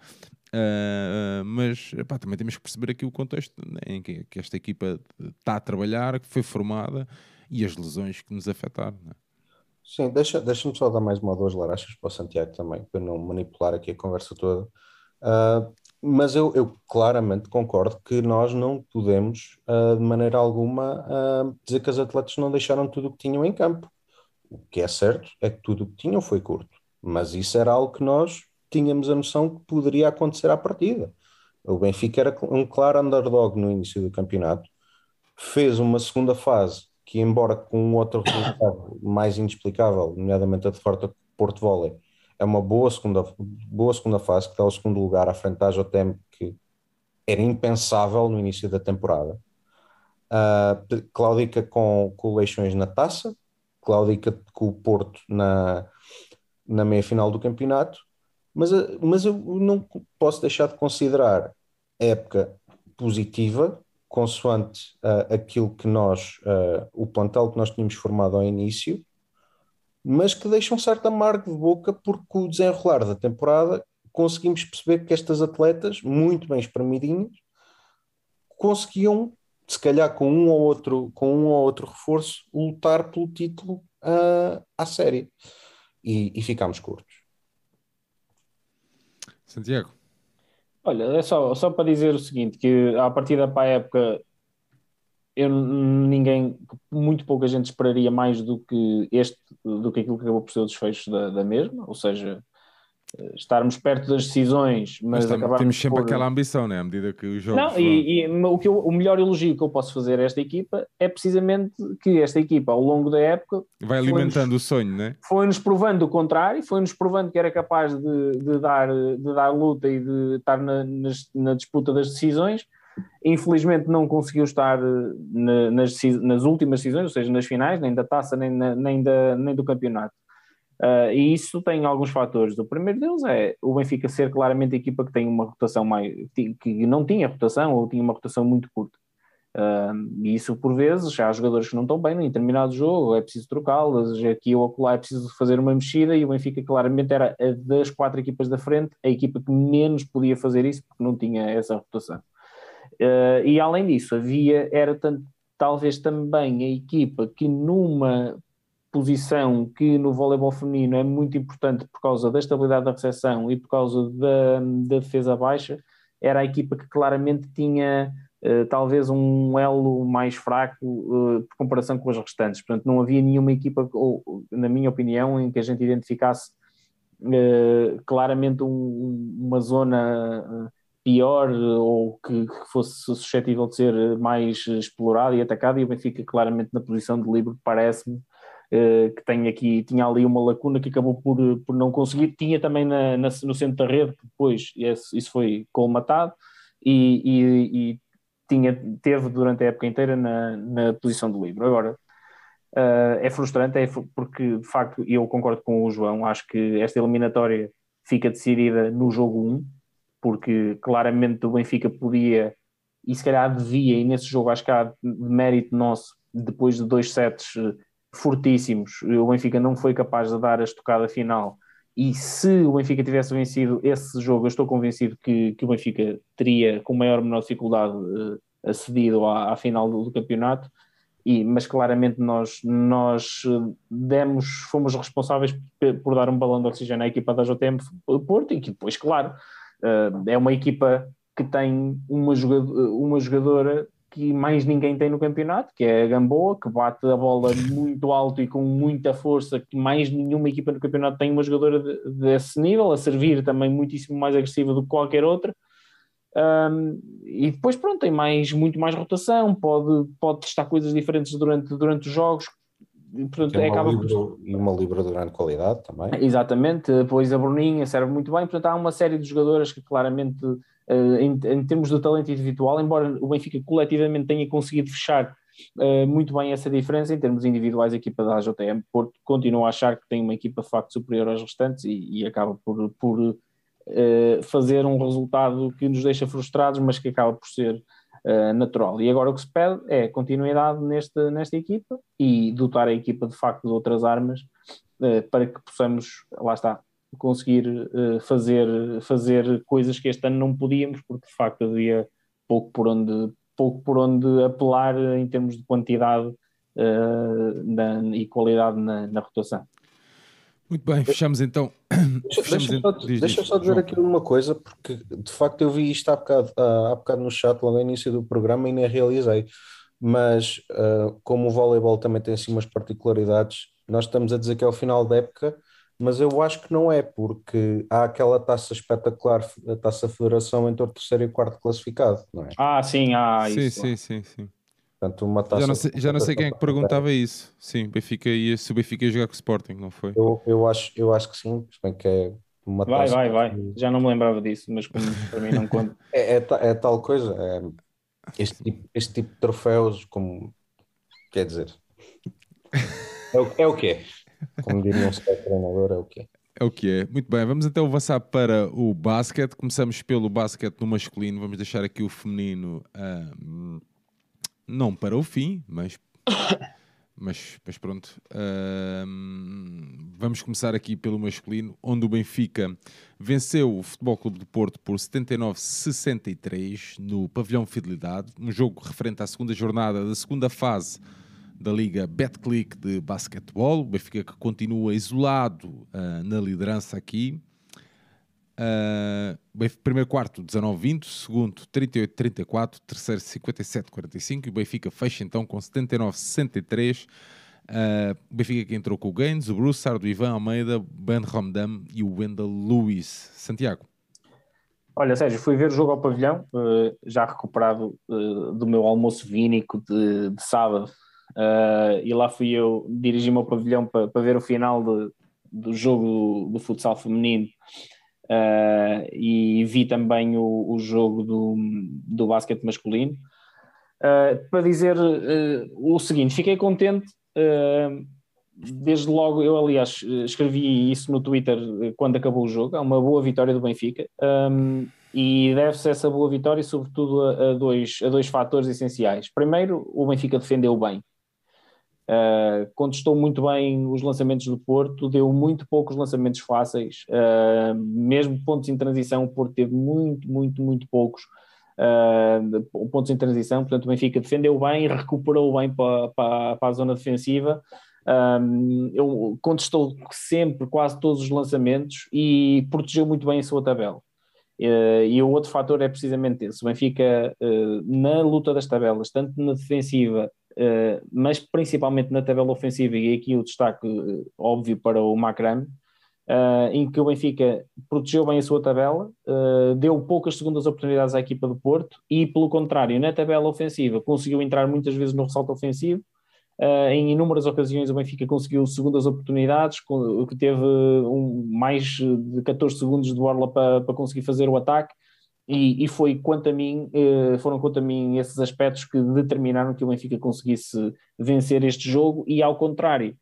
Uh, mas pá, também temos que perceber aqui o contexto né, em que, que, esta equipa está a trabalhar, que foi formada e as lesões que nos afetaram. Né? Sim, deixa-me deixa só dar mais uma ou duas larachas para o Santiago também, para não manipular aqui a conversa toda. Uh, mas eu, eu, claramente concordo que nós não podemos, uh, de maneira alguma, dizer que as atletas não deixaram tudo o que tinham em campo. O que é certo é que tudo o que tinham foi curto, mas isso era algo que nós tínhamos a noção que poderia acontecer à partida. O Benfica era um claro underdog no início do campeonato, fez uma segunda fase que, embora com outro resultado mais inexplicável, nomeadamente a derrota Porto Volley, é uma boa segunda, boa segunda fase, que dá o segundo lugar à frente da AJM, que era impensável no início da temporada. Uh, Claudica com, com Leixões na taça, Claudica com o Porto na, na meia final do campeonato, mas, mas eu não posso deixar de considerar época positiva, consoante uh, aquilo que nós, uh, o plantel que nós tínhamos formado ao início, mas que deixa um certo amargo de boca porque o desenrolar da temporada conseguimos perceber que estas atletas, muito bem espremidinhas, conseguiam, se calhar com um ou outro, com um ou outro reforço, lutar pelo título uh, à série. E, e ficámos curtos. Santiago. Olha, é só, só para dizer o seguinte, que a partir da época eu, ninguém, muito pouca gente esperaria mais do que este, do que aquilo que acabou por ser o desfecho da, da mesma, ou seja, estarmos perto das decisões, mas, mas também, temos sempre por... aquela ambição, né? à medida que os jogos. Não, vão... e, e, o, que eu, o melhor elogio que eu posso fazer a esta equipa é precisamente que esta equipa, ao longo da época, vai alimentando o sonho, né? Foi-nos provando o contrário, foi-nos provando que era capaz de, de, dar, de dar luta e de estar na, na disputa das decisões. Infelizmente não conseguiu estar na, nas, nas últimas decisões, ou seja, nas finais, nem da taça, nem, na, nem, da, nem do campeonato. Uh, e isso tem alguns fatores. O primeiro deles é o Benfica ser claramente a equipa que tem uma rotação mais. que não tinha rotação ou tinha uma rotação muito curta. Uh, e isso, por vezes, já há jogadores que não estão bem em determinado jogo, é preciso trocá-las, aqui ou acolá é preciso fazer uma mexida. E o Benfica claramente era das quatro equipas da frente a equipa que menos podia fazer isso porque não tinha essa rotação. Uh, e além disso, havia, era tanto, talvez também a equipa que numa posição que no voleibol feminino é muito importante por causa da estabilidade da recepção e por causa da, da defesa baixa, era a equipa que claramente tinha uh, talvez um elo mais fraco uh, por comparação com as restantes. Portanto, não havia nenhuma equipa, ou, na minha opinião, em que a gente identificasse uh, claramente um, uma zona pior ou que, que, fosse suscetível de ser mais explorada e atacada, e o Benfica claramente na posição de livre, parece-me, eh, que tem aqui, tinha ali uma lacuna que acabou por, por não conseguir, tinha também na, na no centro da rede, que depois esse, isso foi colmatado, e, e, e, tinha, teve durante a época inteira na, na posição de livre. Agora, uh, é frustrante, é porque de facto eu concordo com o João, acho que esta eliminatória fica decidida no jogo 1, porque claramente o Benfica podia e se calhar devia, e nesse jogo acho que há mérito nosso, depois de dois sets fortíssimos. O Benfica não foi capaz de dar a estocada final. E se o Benfica tivesse vencido esse jogo, eu estou convencido que, que o Benfica teria, com maior ou menor dificuldade, uh, acedido à, à final do, do, campeonato. E, mas claramente nós, nós eh, demos, fomos responsáveis por, dar um balão de oxigênio à equipa da JTM Porto e que depois, claro, uh, é uma equipa que tem uma, uma jogadora que mais ninguém tem no campeonato, que é a Gamboa, que bate a bola muito alto e com muita força, que mais nenhuma equipa no campeonato tem uma jogadora de, desse nível, a servir também muitíssimo mais agressiva do que qualquer outra. Um, e depois, pronto, tem mais, muito mais rotação, pode, pode testar coisas diferentes durante, durante os jogos. Portanto, acaba libro, E uma libra de grande qualidade também. Exatamente, depois a Bruninha serve muito bem. Portanto, há uma série de jogadoras que claramente em, em, termos de talento individual, embora o Benfica coletivamente tenha conseguido fechar uh, muito bem essa diferença, em termos individuais, a equipa da AJM Porto continua a achar que tem uma equipa de facto superior aos restantes e, e acaba por, por uh, fazer um resultado que nos deixa frustrados, mas que acaba por ser natural. E agora o que se pede é continuidade nesta, nesta equipa e dotar a equipa de facto de outras armas para que possamos, lá está, conseguir uh, fazer, fazer coisas que este ano não podíamos, porque de facto havia pouco por onde, pouco por onde apelar em termos de quantidade uh, na, e qualidade na, na, rotação. Muito bem, fechamos então. [clears throat] Deixa, fechamos deixa, só, diz, deixa só dizer aqui uma coisa, porque de facto eu vi isto há bocado, há, há bocado no chat, logo no início do programa, e nem realizei. Mas uh, como o voleibol também tem assim umas particularidades, nós estamos a dizer que é o final da época, mas eu acho que não é, porque há aquela taça espetacular, a taça Federação entre o terceiro e o quarto classificado, não é? Ah, sim, há sim, isso. Sim, sim, sim. Portanto, uma taça já não sei, já não sei quem é que perguntava isso. Sim, Benfica ia, se o Benfica ia jogar com o Sporting, não foi? Eu, eu, acho, eu acho que sim, se bem que é uma vai, taça. Vai, vai, vai. Já não me lembrava disso, mas como para mim não conta. [laughs] é, é, é, tal coisa, é, este, tipo, este tipo de troféus, como quer dizer, é o, é o que é. Como diria um treinador, é o que é. É o que é. Muito bem, vamos então avançar para o basquete. Começamos pelo basquete no masculino. Vamos deixar aqui o feminino uh, não para o fim, mas, mas, mas pronto. Uh, vamos começar aqui pelo masculino, onde o Benfica venceu o Futebol Clube de Porto por 79-63 no Pavilhão Fidelidade. Um jogo referente à segunda jornada da segunda fase da Liga Betclic de basquetebol. O Benfica que continua isolado uh, na liderança aqui. Uh, primeiro quarto 19-20, segundo 38-34, terceiro 57-45 e o Benfica fecha então com 79-63. Uh, o Benfica que entrou com o Gaines, o Bruce, o Ivan Almeida, Ben Romdam e o Wendell Lewis. Santiago. Olha, Sérgio, fui ver o jogo ao pavilhão, uh, já recuperado do meu almoço vínico de, de sábado, uh, e lá fui eu dirigir-me ao pavilhão para pa ver o final do jogo do, do futsal feminino uh, e vi também o, o jogo do, do basquete masculino. Uh, para dizer o seguinte, fiquei contente, desde logo, eu aliás escrevi isso no Twitter quando acabou o jogo, é uma boa vitória do Benfica um, e deve-se essa boa vitória sobretudo a, a, dois, a dois fatores essenciais. Primeiro, o Benfica defendeu bem, Uh, contestou muito bem os lançamentos do Porto, deu muito poucos lançamentos fáceis, uh, mesmo pontos em transição, o Porto teve muito, muito, muito poucos uh, pontos em transição, portanto o Benfica defendeu bem, recuperou bem para, para, para a zona defensiva, contestou sempre quase todos os lançamentos e protegeu muito bem a sua tabela. Uh, e o outro fator é precisamente esse: o Benfica, uh, na luta das tabelas, tanto na defensiva mas principalmente na tabela ofensiva, e aqui o destaque uh, óbvio para o Macram, uh, em que o Benfica protegeu bem a sua tabela, deu poucas segundas oportunidades à equipa do Porto e, pelo contrário, na tabela ofensiva conseguiu entrar muitas vezes no ressalto ofensivo. em inúmeras ocasiões o Benfica conseguiu segundas oportunidades, que teve um, mais de 14 segundos de borla para, para conseguir fazer o ataque e, e, foi quanto a mim, eh, foram quanto a mim esses aspectos que determinaram que o Benfica conseguisse vencer este jogo. E ao contrário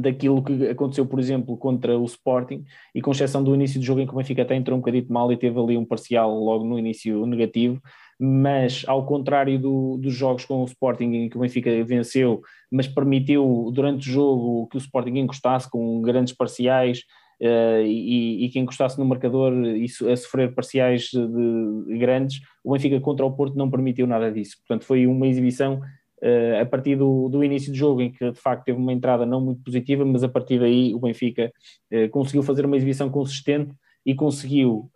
daquilo que aconteceu, por exemplo, contra o Sporting e com exceção do início do jogo em que o Benfica até entrou um bocadinho mal e teve ali um parcial logo no início negativo, mas ao contrário do, dos jogos com o Sporting em que o Benfica venceu, mas permitiu durante o jogo que o Sporting encostasse com grandes parciais, uh, e, e, quem encostasse no marcador isso, a sofrer parciais de, grandes, o Benfica contra o Porto não permitiu nada disso. Portanto, foi uma exibição uh, a partir do, do, início do jogo, em que de facto teve uma entrada não muito positiva, mas a partir daí o Benfica uh, conseguiu fazer uma exibição consistente e conseguiu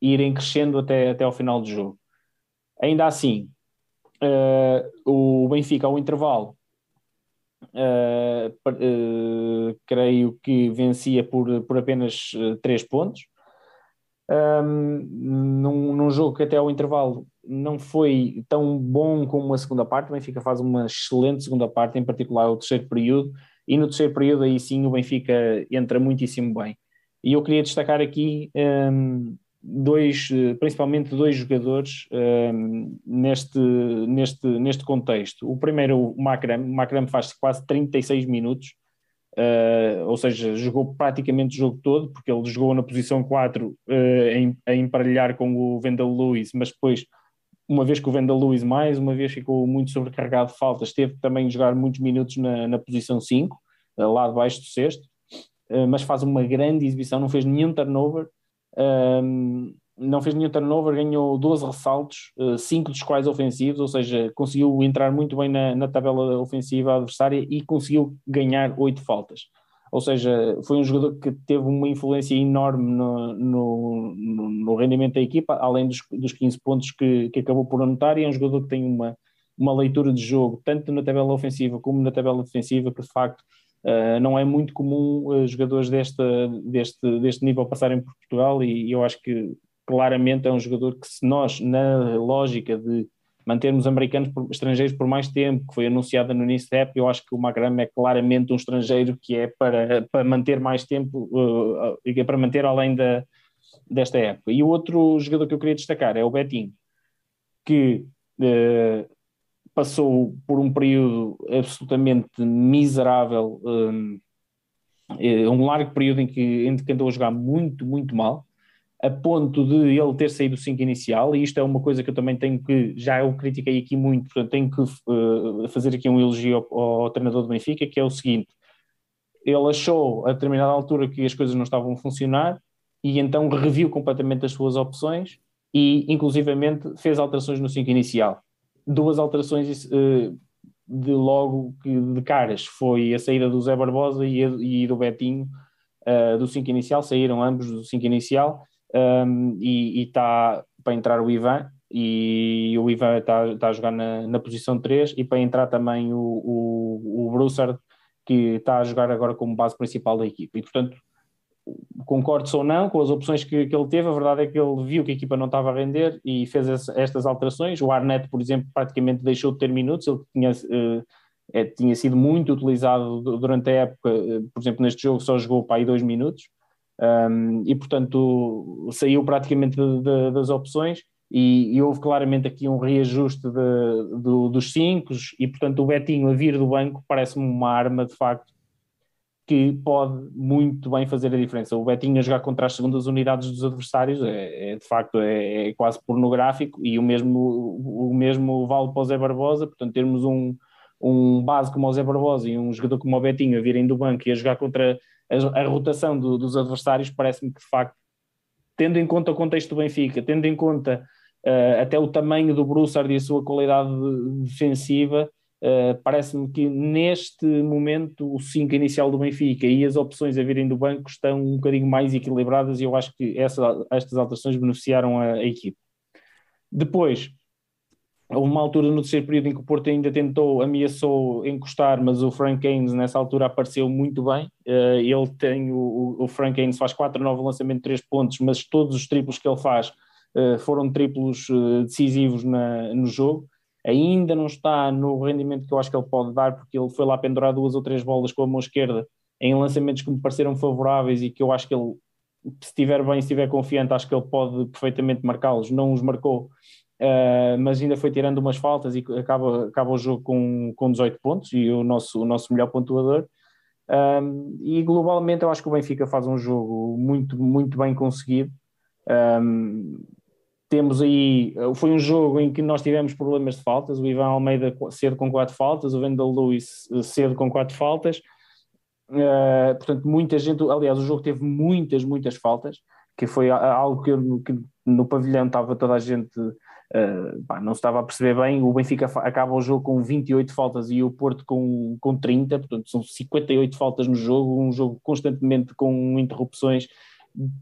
ir crescendo até, até ao final do jogo. Ainda assim, o Benfica, ao intervalo, Uh, creio que vencia por, por apenas uh, três pontos. Um, num, num, jogo que até ao intervalo não foi tão bom como a segunda parte, o Benfica faz uma excelente segunda parte, em particular o terceiro período, e no terceiro período aí sim o Benfica entra muitíssimo bem. E eu queria destacar aqui um, dois, eh, principalmente dois jogadores um, ehm, neste, neste, neste contexto. O primeiro, o Macram, o Macram faz quase 36 minutos, uh, ou seja, jogou praticamente o jogo todo, porque ele jogou na posição 4 uh, eh, em, a emparelhar com o Vendel Lewis, mas depois, uma vez que o Vendel Lewis mais uma vez ficou muito sobrecarregado de faltas, teve também jogar muitos minutos na, na posição 5, uh, lá debaixo do sexto, mas faz uma grande exibição, não fez nenhum turnover, um, não fez nenhum turnover, ganhou 12 ressaltos, 5 uh, dos quais ofensivos, ou seja, conseguiu entrar muito bem na, na tabela ofensiva adversária e conseguiu ganhar 8 faltas. Ou seja, foi um jogador que teve uma influência enorme no, no, no rendimento da equipa, além dos, dos 15 pontos que, que acabou por anotar, e é um jogador que tem uma, uma leitura de jogo, tanto na tabela ofensiva como na tabela defensiva, que de facto Uh, não é muito comum uh, jogadores desta, deste, deste nível passarem por Portugal e, e, eu acho que claramente é um jogador que se nós, na lógica de mantermos americanos por, estrangeiros por mais tempo, que foi anunciada no início da época, eu acho que o Magram é claramente um estrangeiro que é para, para manter mais tempo uh, é para manter além da, desta época. E o outro jogador que eu queria destacar é o Betinho, que passou por um período absolutamente miserável, um, eh, um largo período em que, em que andou a jogar muito, muito mal, a ponto de ele ter saído do 5 inicial, e isto é uma coisa que eu também tenho que, já eu critiquei aqui muito, portanto tenho que uh, fazer aqui um elogio ao, ao, treinador do Benfica, que é o seguinte, ele achou a determinada altura que as coisas não estavam a funcionar, e então reviu completamente as suas opções, e inclusivamente fez alterações no 5 inicial duas alterações uh, de logo de caras. Foi a saída do Zé Barbosa e, do Betinho uh, do 5 inicial, saíram ambos do 5 inicial um, e está para entrar o Ivan. E o Ivan está tá a jogar na, na posição 3 e para entrar também o, o, o Broussard que está a jogar agora como base principal da equipe. E portanto concordo ou não com as opções que, que, ele teve, a verdade é que ele viu que a equipa não estava a render e fez estas alterações. O Arnett, por exemplo, praticamente deixou de ter minutos, ele tinha, uh, é, tinha sido muito utilizado durante a época, uh, por exemplo, neste jogo só jogou para aí dois minutos, um, e portanto saiu praticamente de, de, das opções. E, e, houve claramente aqui um reajuste de, dos cinco, e portanto o Betinho a vir do banco parece-me uma arma de facto que pode muito bem fazer a diferença. O Betinho a jogar contra as segundas unidades dos adversários é, é de facto é, é, quase pornográfico e o mesmo, o mesmo vale para o Zé Barbosa, portanto termos um, um base como o Zé Barbosa e um jogador como o Betinho a virem do banco e a jogar contra a, a rotação do, dos adversários, parece-me que de facto, tendo em conta o contexto do Benfica, tendo em conta uh, até o tamanho do Broussard e a sua qualidade defensiva, Uh, Parece-me que neste momento o 5 inicial do Benfica e as opções a virem do banco estão um bocadinho mais equilibradas e eu acho que essa, estas alterações beneficiaram a, a equipe. Depois, houve uma altura no terceiro período em que o Porto ainda tentou, ameaçou encostar, mas o Frank Haynes nessa altura apareceu muito bem. Uh, ele tem, o, o Frank Haynes faz 4 9 lançamento, 3 pontos, mas todos os triplos que ele faz uh, foram triplos decisivos na, no jogo ainda não está no rendimento que eu acho que ele pode dar, porque ele foi lá pendurar duas ou três bolas com a mão esquerda em lançamentos que me pareceram favoráveis e que eu acho que ele, se estiver bem, se estiver confiante, acho que ele pode perfeitamente marcá-los. Não os marcou, uh, mas ainda foi tirando umas faltas e acaba, acaba o jogo com, com 18 pontos e o nosso, o nosso melhor pontuador. Um, e globalmente eu acho que o Benfica faz um jogo muito, muito bem conseguido. Um, temos aí, foi um jogo em que nós tivemos problemas de faltas, o Ivan Almeida cedo com quatro faltas, o Wendell Lewis eh, cedo com quatro faltas, uh, portanto muita gente, aliás o jogo teve muitas, muitas faltas, que foi algo que, que no pavilhão estava toda a gente, uh, pá, não se estava a perceber bem, o Benfica acaba o jogo com 28 faltas e o Porto com, com 30, portanto são 58 faltas no jogo, um jogo constantemente com interrupções,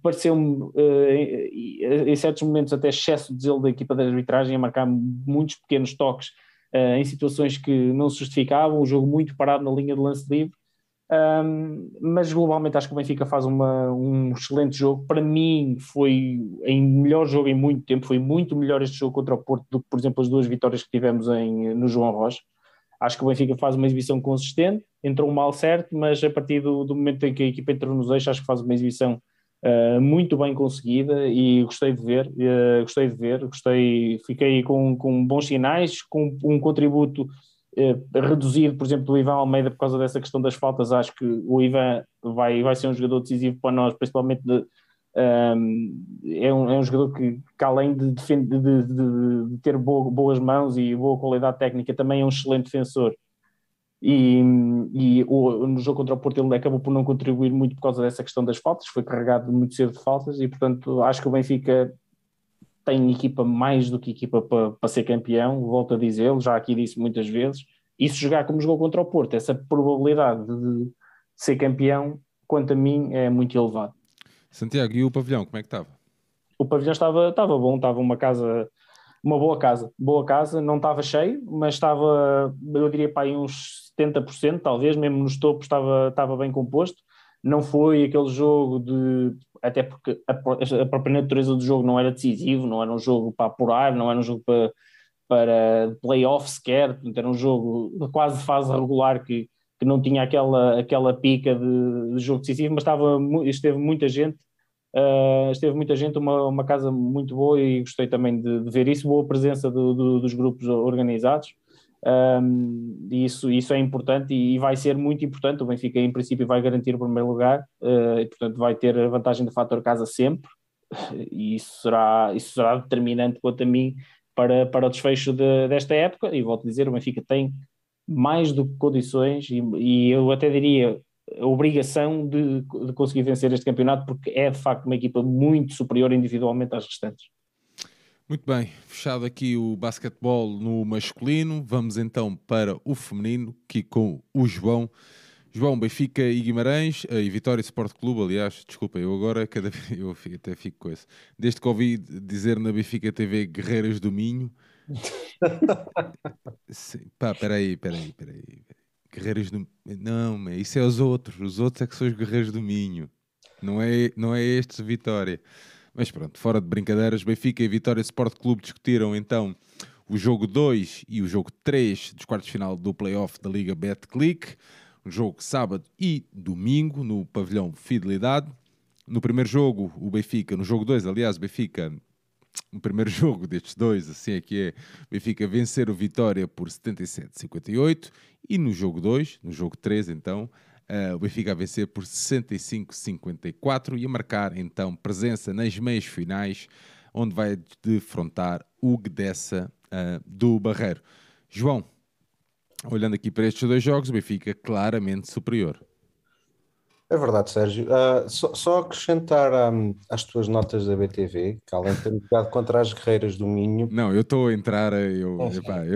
pareceu-me, uh, em, certos momentos, até excesso de zelo da equipa de arbitragem a marcar muitos pequenos toques uh, em situações que não se justificavam, um jogo muito parado na linha de lance livre. Mas globalmente acho que o Benfica faz uma, um excelente jogo. Para mim, foi em melhor jogo em muito tempo. Foi muito melhor este jogo contra o Porto do que, por exemplo, as duas vitórias que tivemos em, no João Rocha. Acho que o Benfica faz uma exibição consistente. Entrou mal certo, mas a partir do, do momento em que a equipa entrou nos eixos, acho que faz uma exibição Uh, muito bem conseguida e gostei de ver, uh, gostei de ver, gostei, fiquei com, com bons sinais, com um contributo uh, reduzido, por exemplo, do Ivan Almeida por causa dessa questão das faltas, acho que o Ivan vai, vai ser um jogador decisivo para nós, principalmente de, um, ehm, é, um, é um jogador que, que além de, de, de, de ter boas mãos e boa qualidade técnica, também é um excelente defensor e, e o, no jogo contra o Porto ele acabou por não contribuir muito por causa dessa questão das faltas, foi carregado muito cedo de faltas e portanto acho que o Benfica tem equipa mais do que equipa para, para ser campeão, volto a dizê-lo, já aqui disse muitas vezes, e se jogar como jogou contra o Porto, essa probabilidade de ser campeão, quanto a mim, é muito elevado. Santiago, e o pavilhão, como é que estava? O pavilhão estava, estava bom, estava uma casa uma boa casa, boa casa, não estava cheio, mas estava, eu diria para aí uns 70%, talvez, mesmo nos topos estava, estava bem composto. Não foi aquele jogo de. Até porque a, a própria natureza do jogo não era decisivo, não era um jogo para apurar, não era um jogo para, para playoff sequer, era um jogo quase fase regular que, que não tinha aquela, aquela pica de, de jogo decisivo, mas estava, esteve muita gente Uh, esteve muita gente, uma, uma casa muito boa e gostei também de, de ver isso, boa presença do, do, dos grupos organizados. Um, isso, isso é importante e, e, vai ser muito importante. O Benfica, em princípio, vai garantir o primeiro lugar uh, e, portanto, vai ter a vantagem do fator casa sempre. [laughs] E isso será, isso será determinante, quanto a mim, para, para o desfecho de, desta época. E volto a dizer: o Benfica tem mais do que condições e, e eu até diria a obrigação de, de, conseguir vencer este campeonato, porque é de facto uma equipa muito superior individualmente às restantes. Muito bem, fechado aqui o basquetebol no masculino, vamos então para o feminino, aqui com o João. João, Benfica e Guimarães e Vitória Sport Clube, aliás, desculpa, eu agora cada vez [laughs] eu até fico com isso. Desde que ouvi dizer na Benfica TV Guerreiras do Minho. [laughs] Sim, pá, peraí, peraí, peraí. Guerreiros do Não, isso é os outros. Os outros é que são os Guerreiros do Minho. Não é, não é este Vitória. Mas pronto, fora de brincadeiras, Benfica e Vitória Sport Clube discutiram então o jogo 2 e o jogo 3 dos quartos de final do playoff da Liga Betclic. Um jogo sábado e domingo no pavilhão Fidelidade. No primeiro jogo, o Benfica, no jogo 2, aliás, o Benfica, no primeiro [laughs] jogo destes dois, assim é que é, Benfica vencer o Vitória por 77-58 e no jogo 2, no jogo 3 então, o Benfica a vencer por 65-54 e a marcar então presença nas meias finais, onde vai defrontar o Gdessa uh, do Barreiro. João, olhando aqui para estes dois jogos, o Benfica claramente superior. É verdade, Sérgio. Uh, só, só, acrescentar um, às tuas notas da BTV, que além de ter jogado contra as guerreiras do Minho. Não, eu estou a entrar, eu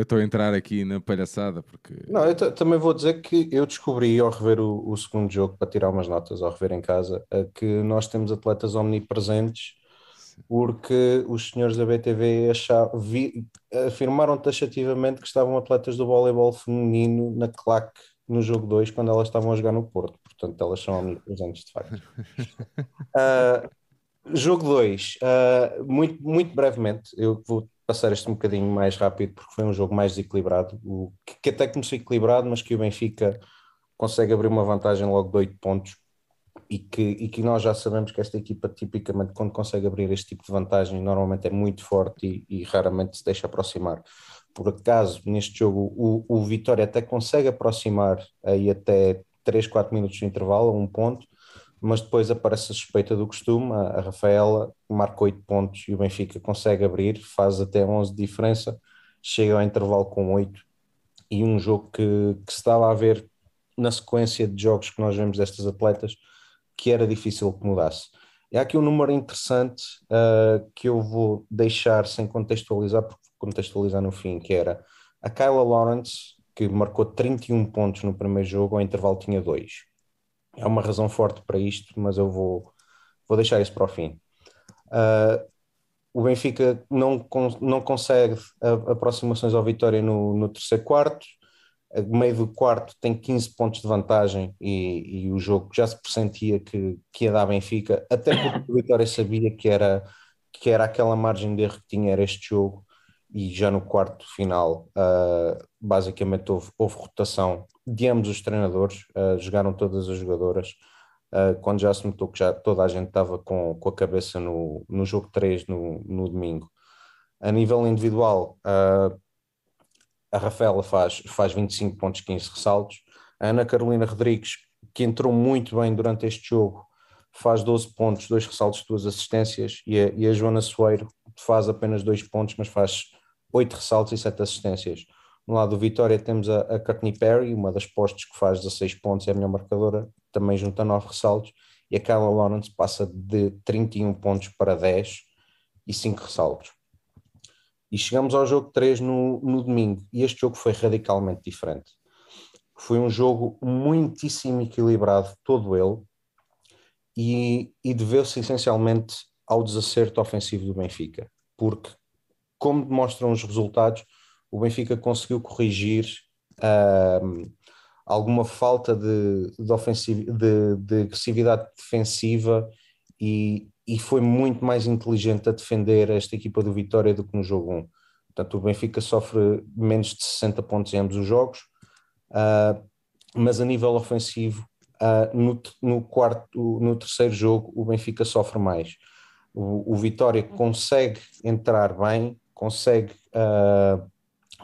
estou a entrar aqui na palhaçada porque. Não, eu também vou dizer que eu descobri ao rever o, o, segundo jogo para tirar umas notas, ao rever em casa, uh, que nós temos atletas omnipresentes porque os senhores da BTV vi, afirmaram taxativamente que estavam atletas do voleibol feminino na claque no jogo 2 quando elas estavam a jogar no Porto, portanto elas são omnipresentes de facto. uh, [laughs] jogo 2, uh, ah, muito, muito brevemente, eu vou passar este um bocadinho mais rápido porque foi um jogo mais desequilibrado, o, que, que até começou equilibrado, mas que o Benfica consegue abrir uma vantagem logo de 8 pontos e que, e que nós já sabemos que esta equipa, tipicamente, quando consegue abrir este tipo de vantagem, normalmente é muito forte e, e raramente se deixa aproximar. Por acaso, neste jogo, o, o Vitória até consegue aproximar aí até 3, 4 minutos de intervalo, a um ponto, mas depois aparece a suspeita do costume. A, a Rafaela marca 8 pontos e o Benfica consegue abrir, faz até 11 de diferença, chega ao intervalo com 8 e um jogo que, que se estava a ver na sequência de jogos que nós vemos destas atletas que era difícil que mudasse. E há aqui um número interessante uh, que eu vou deixar sem contextualizar, porque contextualizar no fim, que era a Kyla Lawrence, que marcou 31 pontos no primeiro jogo, ao intervalo tinha dois. É uma razão forte para isto, mas eu vou, vou deixar isso para o fim. Uh, o Benfica não, não consegue aproximações ao Vitória no, no terceiro quarto, meio do quarto tem 15 pontos de vantagem e, e, o jogo já se pressentia que, que ia dar Benfica, até porque o Vitória sabia que era, que era aquela margem de erro que tinha era este jogo e já no quarto final uh, basicamente houve, houve, rotação de ambos os treinadores, uh, jogaram todas as jogadoras uh, quando já se notou que já toda a gente estava com, com a cabeça no, no jogo 3 no, no domingo. A nível individual, a Rafaela faz, faz 25 pontos, 15 ressaltos. A Ana Carolina Rodrigues, que entrou muito bem durante este jogo, faz 12 pontos, 2 ressaltos, 2 assistências. E a, e a Joana Soeiro faz apenas 2 pontos, mas faz 8 ressaltos e 7 assistências. No lado do Vitória temos a, a Courtney Perry, uma das postes que faz 16 pontos, é a melhor marcadora, também junta 9 ressaltos. E a Kyla Lawrence passa de 31 pontos para 10 e 5 ressaltos. E chegamos ao jogo 3 no, no domingo, e este jogo foi radicalmente diferente. Foi um jogo muitíssimo equilibrado, todo ele, e, e deveu-se essencialmente ao desacerto ofensivo do Benfica, porque, como demonstram os resultados, o Benfica conseguiu corrigir uh, alguma falta de, de, de, de agressividade defensiva e, e foi muito mais inteligente a defender esta equipa do Vitória do que no jogo 1. Portanto, o Benfica sofre menos de 60 pontos em ambos os jogos, uh, mas a nível ofensivo, uh, no, no, quarto, no terceiro jogo, o Benfica sofre mais. O, o Vitória consegue entrar bem, consegue uh,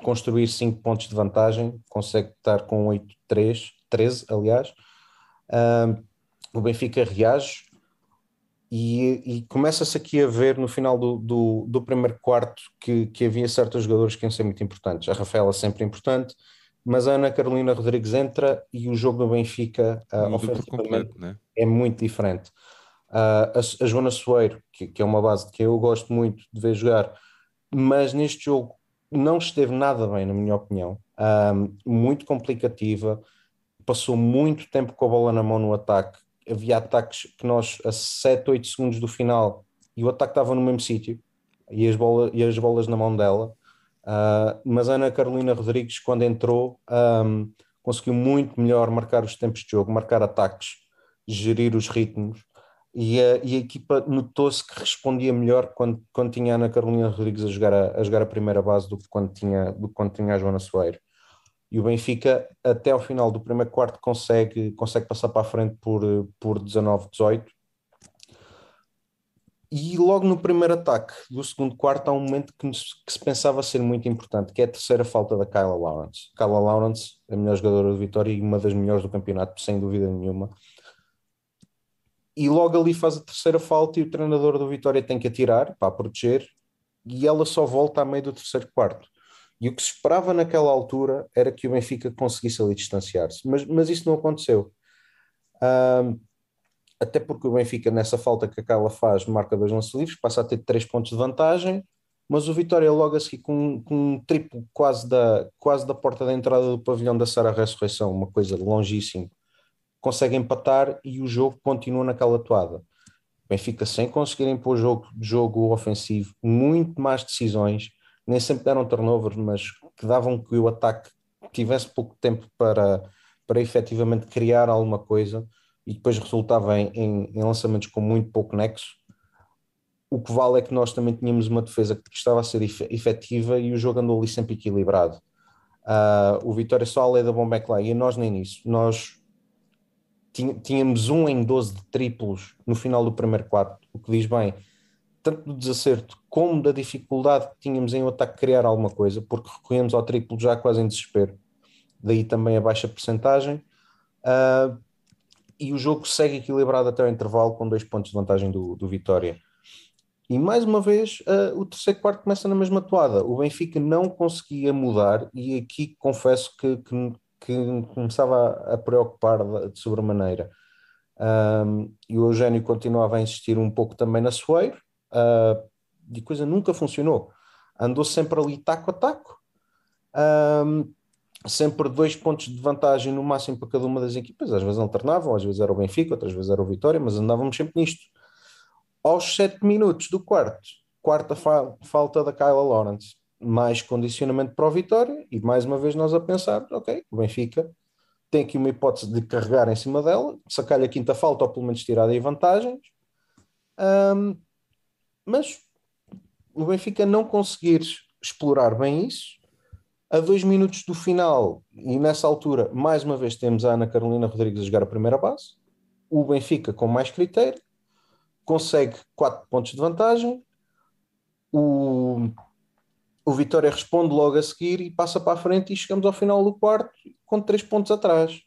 construir 5 pontos de vantagem, consegue estar com 8-3, 13, aliás. o Benfica reage, e, e começa-se aqui a ver no final do, do, do, primeiro quarto que, que havia certos jogadores que iam ser muito importantes. A Rafaela sempre importante, mas a Ana Carolina Rodrigues entra e o jogo do Benfica uh, ofensivamente né? é muito diferente. Uh, a, a Joana Soeiro, que, que, é uma base que eu gosto muito de ver jogar, mas neste jogo não esteve nada bem, na minha opinião. Um, muito complicativa, passou muito tempo com a bola na mão no ataque. Havia ataques que nós, a 7, 8 segundos do final, e o ataque estava no mesmo sítio, e as, e as bolas na mão dela. Uh, mas Ana Carolina Rodrigues, quando entrou, um, conseguiu muito melhor marcar os tempos de jogo, marcar ataques, gerir os ritmos. E a, e a equipa notou-se que respondia melhor quando, quando tinha a Ana Carolina Rodrigues a jogar a, a, jogar a primeira base do que quando tinha, do que quando tinha a Joana Soeiro. E o Benfica, até ao final do primeiro quarto, consegue, consegue passar para a frente por, por 19-18 e logo no primeiro ataque do segundo quarto há um momento que, que, se pensava ser muito importante, que é a terceira falta da Kyla Lawrence. Kyla Lawrence, a melhor jogadora do Vitória e uma das melhores do campeonato, sem dúvida nenhuma. E logo ali faz a terceira falta e o treinador do Vitória tem que atirar para proteger e ela só volta a meio do terceiro quarto. E o que se esperava naquela altura era que o Benfica conseguisse ali distanciar-se, mas, mas isso não aconteceu. Um, até porque o Benfica, nessa falta que a Carla faz, marca dois lances livres, passa a ter três pontos de vantagem, mas o Vitória logo a seguir com, com um triplo quase da, quase da porta da entrada do pavilhão da Sara Ressurreição, uma coisa longíssima, consegue empatar e o jogo continua naquela toada. O Benfica sem conseguir impor jogo, jogo ofensivo, muito mais decisões, nem sempre deram turnovers, mas que davam que o ataque tivesse pouco tempo para, para efetivamente criar alguma coisa e depois resultava em, em, em, lançamentos com muito pouco nexo. O que vale é que nós também tínhamos uma defesa que estava a ser efetiva e o jogo andou ali sempre equilibrado. Uh, o Vitória só a lei da é que lá, e nós nem nisso. Nós tínhamos um em 12 de triplos no final do primeiro quarto, o que diz bem, tanto do desacerto como da dificuldade que tínhamos em o ataque criar alguma coisa, porque recorremos ao triplo já quase em desespero. Daí também a baixa percentagem. Uh, e o jogo segue equilibrado até o intervalo com dois pontos de vantagem do, do Vitória. E mais uma vez, uh, o terceiro quarto começa na mesma toada. O Benfica não conseguia mudar, e aqui confesso que, que, que começava a, preocupar de, sobremaneira. Um, e o Eugênio continuava a insistir um pouco também na Soeiro, uh, e coisa nunca funcionou. Andou sempre ali taco a taco. Um, sempre dois pontos de vantagem no máximo para cada uma das equipas, às vezes alternavam, às vezes era o Benfica, outras vezes era o Vitória, mas andávamos sempre nisto. Aos sete minutos do quarto, quarta fa falta da Kyla Lawrence, mais condicionamento para o Vitória, e mais uma vez nós a pensar, ok, o Benfica tem aqui uma hipótese de carregar em cima dela, sacar-lhe a quinta falta ou pelo menos tirar aí vantagens, um, mas o Benfica não conseguir explorar bem isso, a dois minutos do final, e nessa altura, mais uma vez temos a Ana Carolina Rodrigues a jogar a primeira base, o Benfica com mais critério, consegue quatro pontos de vantagem, o, o Vitória responde logo a seguir e passa para a frente e chegamos ao final do quarto com três pontos atrás.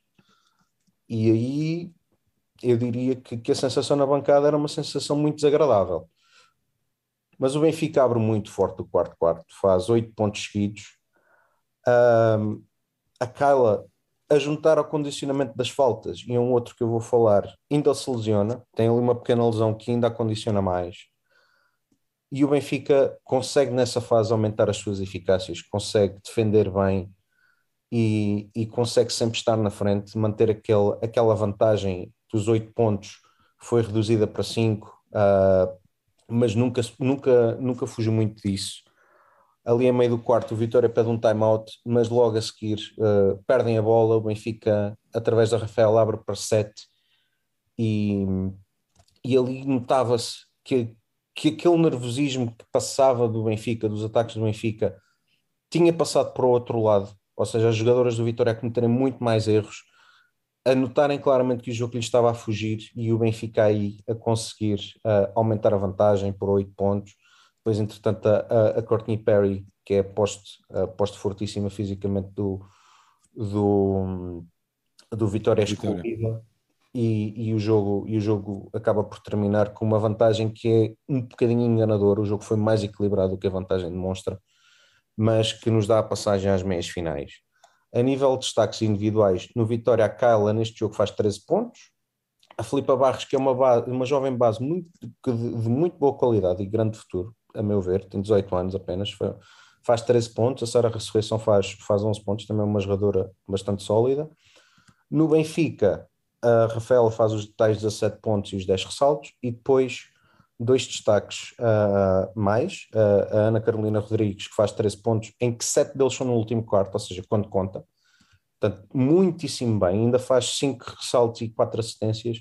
E aí eu diria que, que a sensação na bancada era uma sensação muito desagradável. Mas o Benfica abre muito forte o quarto quarto, faz oito pontos seguidos, um, a Kyla a juntar ao condicionamento das faltas e um outro que eu vou falar ainda se lesiona, tem ali uma pequena lesão que ainda a condiciona mais. E o Benfica consegue nessa fase aumentar as suas eficácias, consegue defender bem e, e consegue sempre estar na frente, manter aquele, aquela vantagem dos oito pontos foi reduzida para cinco, uh, mas nunca, nunca, nunca fugiu muito disso. Ali em meio do quarto o Vitória pede um time-out, mas logo a seguir uh, perdem a bola, o Benfica através da Rafael abre para 7 e, e ali notava-se que, que aquele nervosismo que passava do Benfica, dos ataques do Benfica, tinha passado para o outro lado, ou seja, as jogadoras do Vitória a cometerem muito mais erros, a notarem claramente que o jogo lhe estava a fugir e o Benfica aí a conseguir uh, aumentar a vantagem por 8 pontos depois, entretanto, a, a Courtney Perry, que é poste, poste fortíssima fisicamente do, do, do Vitória excluída. E, e, o jogo, e o jogo acaba por terminar com uma vantagem que é um bocadinho enganadora. O jogo foi mais equilibrado do que a vantagem demonstra, mas que nos dá a passagem às meias finais. A nível de destaques individuais, no Vitória, a Kyla neste jogo faz 13 pontos. A Filipa Barros, que é uma, base, uma jovem base muito, de, de muito boa qualidade e grande futuro, a meu ver, tem 18 anos apenas, faz 13 pontos, a Sara Ressurreição faz, faz 11 pontos, também é uma jogadora bastante sólida. No Benfica, a Rafaela faz os detalhes 17 pontos e os 10 ressaltos, e depois dois destaques uh, mais, uh, a Ana Carolina Rodrigues, que faz 13 pontos, em que 7 deles são no último quarto, ou seja, quando conta. Portanto, muitíssimo bem, ainda faz 5 ressaltos e 4 assistências,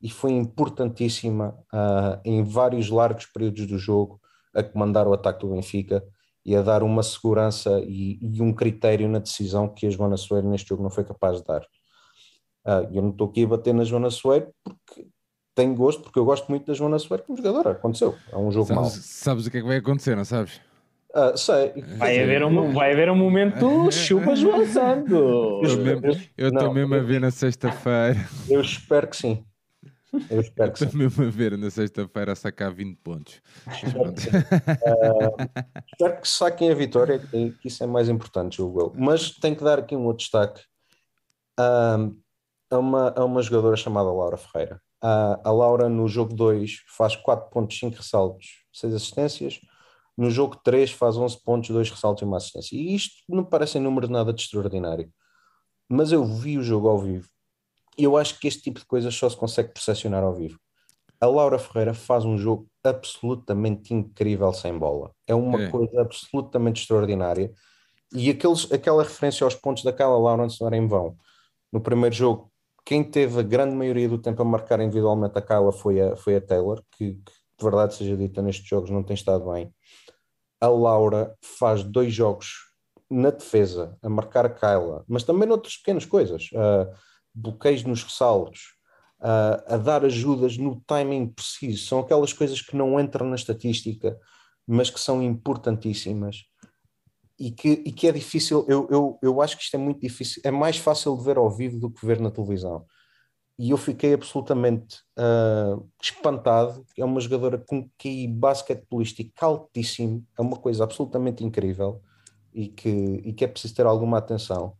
e foi importantíssima uh, em vários largos períodos do jogo a comandar o ataque do Benfica e a dar uma segurança e, e um critério na decisão que a Joana Soeiro neste jogo não foi capaz de dar. Uh, eu não estou aqui a bater na Joana Soeiro porque tenho gosto, porque eu gosto muito da Joana Soeiro como jogadora. Aconteceu, é um jogo sabes, mau. Sabes o que é que vai acontecer, não sabes? Uh, sei. Vai haver, um, vai haver um momento chupa João Santos. Eu estou mesmo a ver na sexta-feira. Eu espero que sim. Eu espero que Estou mesmo a ver na sexta-feira a sacar 20 pontos. Espero que, uh, espero que saquem a vitória, que isso é mais importante, julgo eu. Mas tenho que dar aqui um outro destaque uh, a, uma, a uma jogadora chamada Laura Ferreira. Uh, a Laura, no jogo 2, faz 4 pontos, 5 ressaltos, 6 assistências. No jogo 3, faz 11 pontos, 2 ressaltos e uma assistência. E isto não parece número nada de extraordinário. Mas eu vi o jogo ao vivo eu acho que este tipo de coisas só se consegue percepcionar ao vivo. A Laura Ferreira faz um jogo absolutamente incrível sem bola. É uma é. coisa absolutamente extraordinária. E aqueles, aquela referência aos pontos daquela Lawrence não era em vão. No primeiro jogo, quem teve a grande maioria do tempo a marcar individualmente a Kyla foi a, foi a Taylor, que, que de verdade seja dita nestes jogos não tem estado bem. A Laura faz dois jogos na defesa a marcar a Kyla, mas também noutras pequenas coisas. Uh, bloqueios nos ressaltos, uh, a dar ajudas no timing preciso, são aquelas coisas que não entram na estatística, mas que são importantíssimas e que, e que é difícil. Eu, eu, eu acho que isto é muito difícil, é mais fácil de ver ao vivo do que ver na televisão. E eu fiquei absolutamente uh, espantado. É uma jogadora com QI basquetebolístico altíssimo, é uma coisa absolutamente incrível e que, e que é preciso ter alguma atenção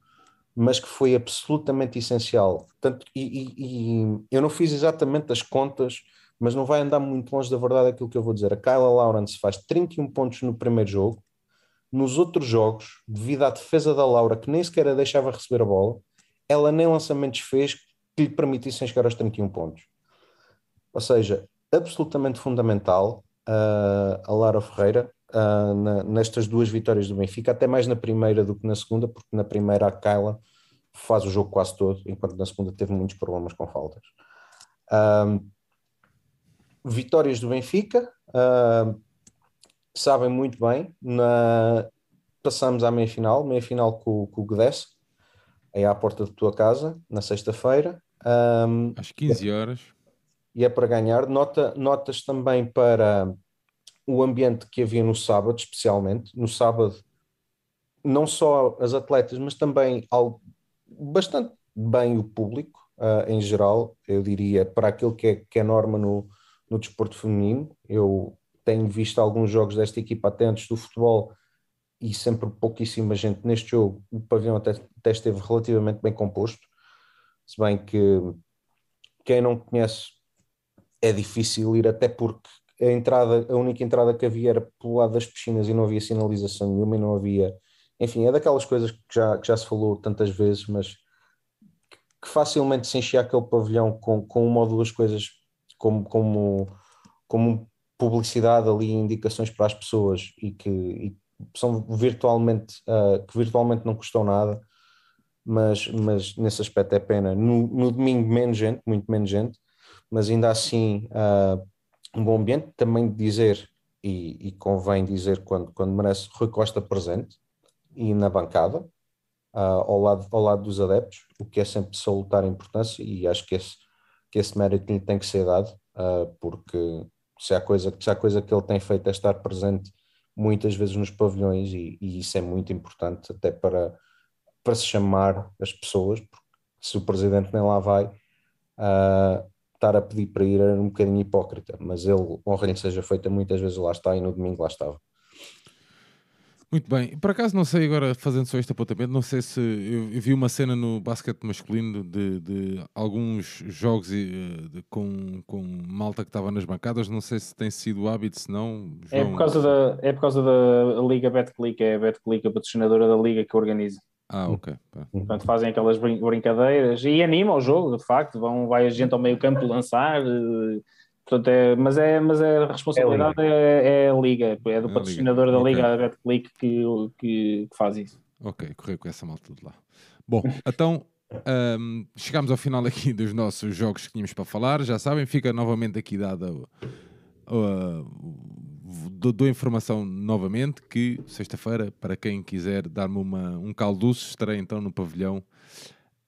mas que foi absolutamente essencial. Tanto, e, e, eu não fiz exatamente as contas, mas não vai andar muito longe da verdade aquilo que eu vou dizer. A Kyla Lawrence faz 31 pontos no primeiro jogo, nos outros jogos, devido à defesa da Laura, que nem sequer a deixava receber a bola, ela nem lançamentos fez que lhe permitissem chegar aos 31 pontos. Ou seja, absolutamente fundamental uh, a Laura Ferreira uh, na, nestas duas vitórias do Benfica, até mais na primeira do que na segunda, porque na primeira a Kyla faz o jogo quase todo, enquanto na segunda teve muitos problemas com faltas. Uh, vitórias do Benfica, sabem muito bem, na, passamos à meia-final, meia-final com, com o Gdes, aí à porta da tua casa, na sexta-feira. Um, Às 15 horas. E é para ganhar. Nota, notas também para o ambiente que havia no sábado, especialmente. No sábado, não só as atletas, mas também algo bastante bem o público uh, em geral, eu diria, para aquilo que é, que é norma no, no desporto feminino. Eu tenho visto alguns jogos desta equipa até antes do futebol e sempre pouquíssima gente neste jogo. O pavilhão até, até esteve relativamente bem composto, se bem que quem não conhece é difícil ir, até porque a entrada, a única entrada que havia era pelo lado das piscinas e não havia sinalização nenhuma e não havia, enfim, é daquelas coisas que já, que já se falou tantas vezes, mas que facilmente se enchia aquele pavilhão com, com uma ou duas coisas como, como, como publicidade ali, indicações para as pessoas e que e são virtualmente, uh, que virtualmente não custam nada, mas, mas nesse aspecto é pena. No, no domingo menos gente, muito menos gente, mas ainda assim uh, um bom ambiente, também dizer, e, e, convém dizer quando, quando merece, Rui Costa presente e na bancada, uh, ao, lado, ao lado dos adeptos, o que é sempre salutar a importância e acho que esse, que esse mérito lhe tem que ser dado, porque se há, coisa, se há coisa que ele tem feito é estar presente muitas vezes nos pavilhões e, e isso é muito importante até para, para se chamar as pessoas, porque se o presidente nem lá vai, uh, estar a pedir para ir era um bocadinho hipócrita, mas ele, honra lhe seja feita, muitas vezes lá está e no domingo lá estava. Muito bem, por acaso não sei agora, fazendo só este apontamento, não sei se eu, vi uma cena no basquete masculino de, de alguns jogos de, de, com, com malta que estava nas bancadas, não sei se tem sido o hábito, se não. É por causa da, é por causa da Liga BetClick, é a BetClick, a patrocinadora da Liga que organiza. Ah, ok. Portanto, fazem aquelas brin brincadeiras e animam o jogo, de facto. Vão, vai a gente ao meio campo lançar. Portanto, é, mas, é, mas é, a responsabilidade é, é a Liga, é do é patrocinador liga. da Liga, okay. a BetClick, que, que, que faz isso. Ok, correu com essa malta de lá. Bom, então um, chegamos ao final aqui dos nossos jogos que tínhamos para falar. Já sabem, fica novamente aqui dada. Uh, dou, dou, informação novamente que sexta-feira, para quem quiser dar-me um calduço, estarei então no pavilhão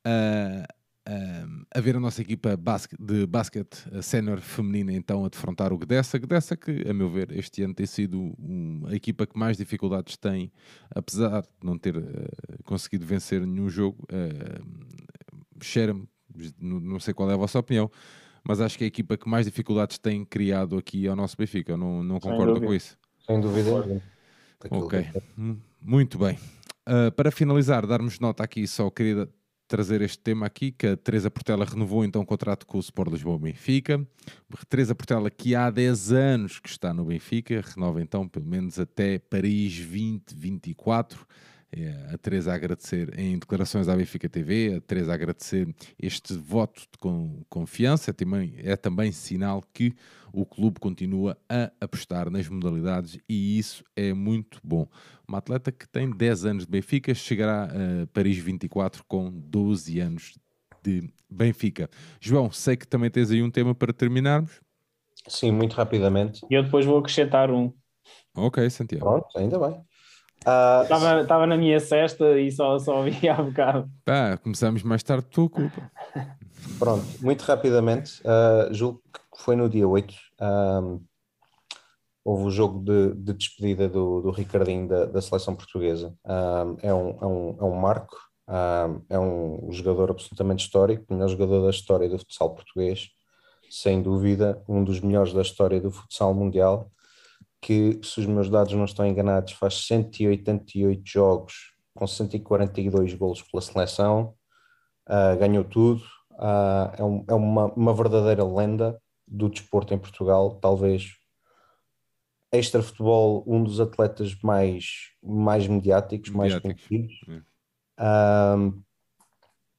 uh, uh, a ver a nossa equipa de basquete sénior feminina então a defrontar o Gdessa. Gdessa que, a meu ver, este ano tem sido um, a equipa que mais dificuldades tem, apesar de não ter uh, conseguido vencer nenhum jogo. Uh, Cheira-me, não sei qual é a vossa opinião, mas acho que é a equipa que mais dificuldades tem criado aqui ao nosso Benfica. Eu não, não concordo com isso. Sem dúvida. Ok, muito bem. Uh, para finalizar, darmos nota aqui, só queria trazer este tema aqui, que a Teresa Portela renovou então o contrato com o Sport Lisboa Benfica. Teresa Portela, que há 10 anos que está no Benfica, renova então pelo menos até Paris 2024. É, a Teresa a agradecer em declarações à Benfica TV, a Teresa a agradecer este voto de confiança, também, é também sinal que o clube continua a apostar nas modalidades e isso é muito bom. Uma atleta que tem 10 anos de Benfica chegará a Paris 24 com 12 anos de Benfica. João, sei que também tens aí um tema para terminarmos. Sim, muito rapidamente. E eu depois vou acrescentar um. Ok, Santiago. Pronto, ainda bem. Estava uh, na minha cesta e só, só vi há bocado. Pá, começamos mais tarde por tua culpa. Pronto, muito rapidamente, uh, julgo que foi no dia 8. Um, houve o jogo de, de despedida do, do Ricardinho da, da seleção portuguesa. Um, é, um, é, um, é um marco, um, é um jogador absolutamente histórico, o melhor jogador da história do futsal português, sem dúvida, um dos melhores da história do futsal mundial que, se os meus dados não estão enganados, faz 188 jogos com 142 golos pela seleção, uh, ganhou tudo, uh, é, um, é uma, uma, verdadeira lenda do desporto em Portugal, talvez extra futebol, um dos atletas mais, mais mediáticos, mediáticos. mais conhecidos. Uh,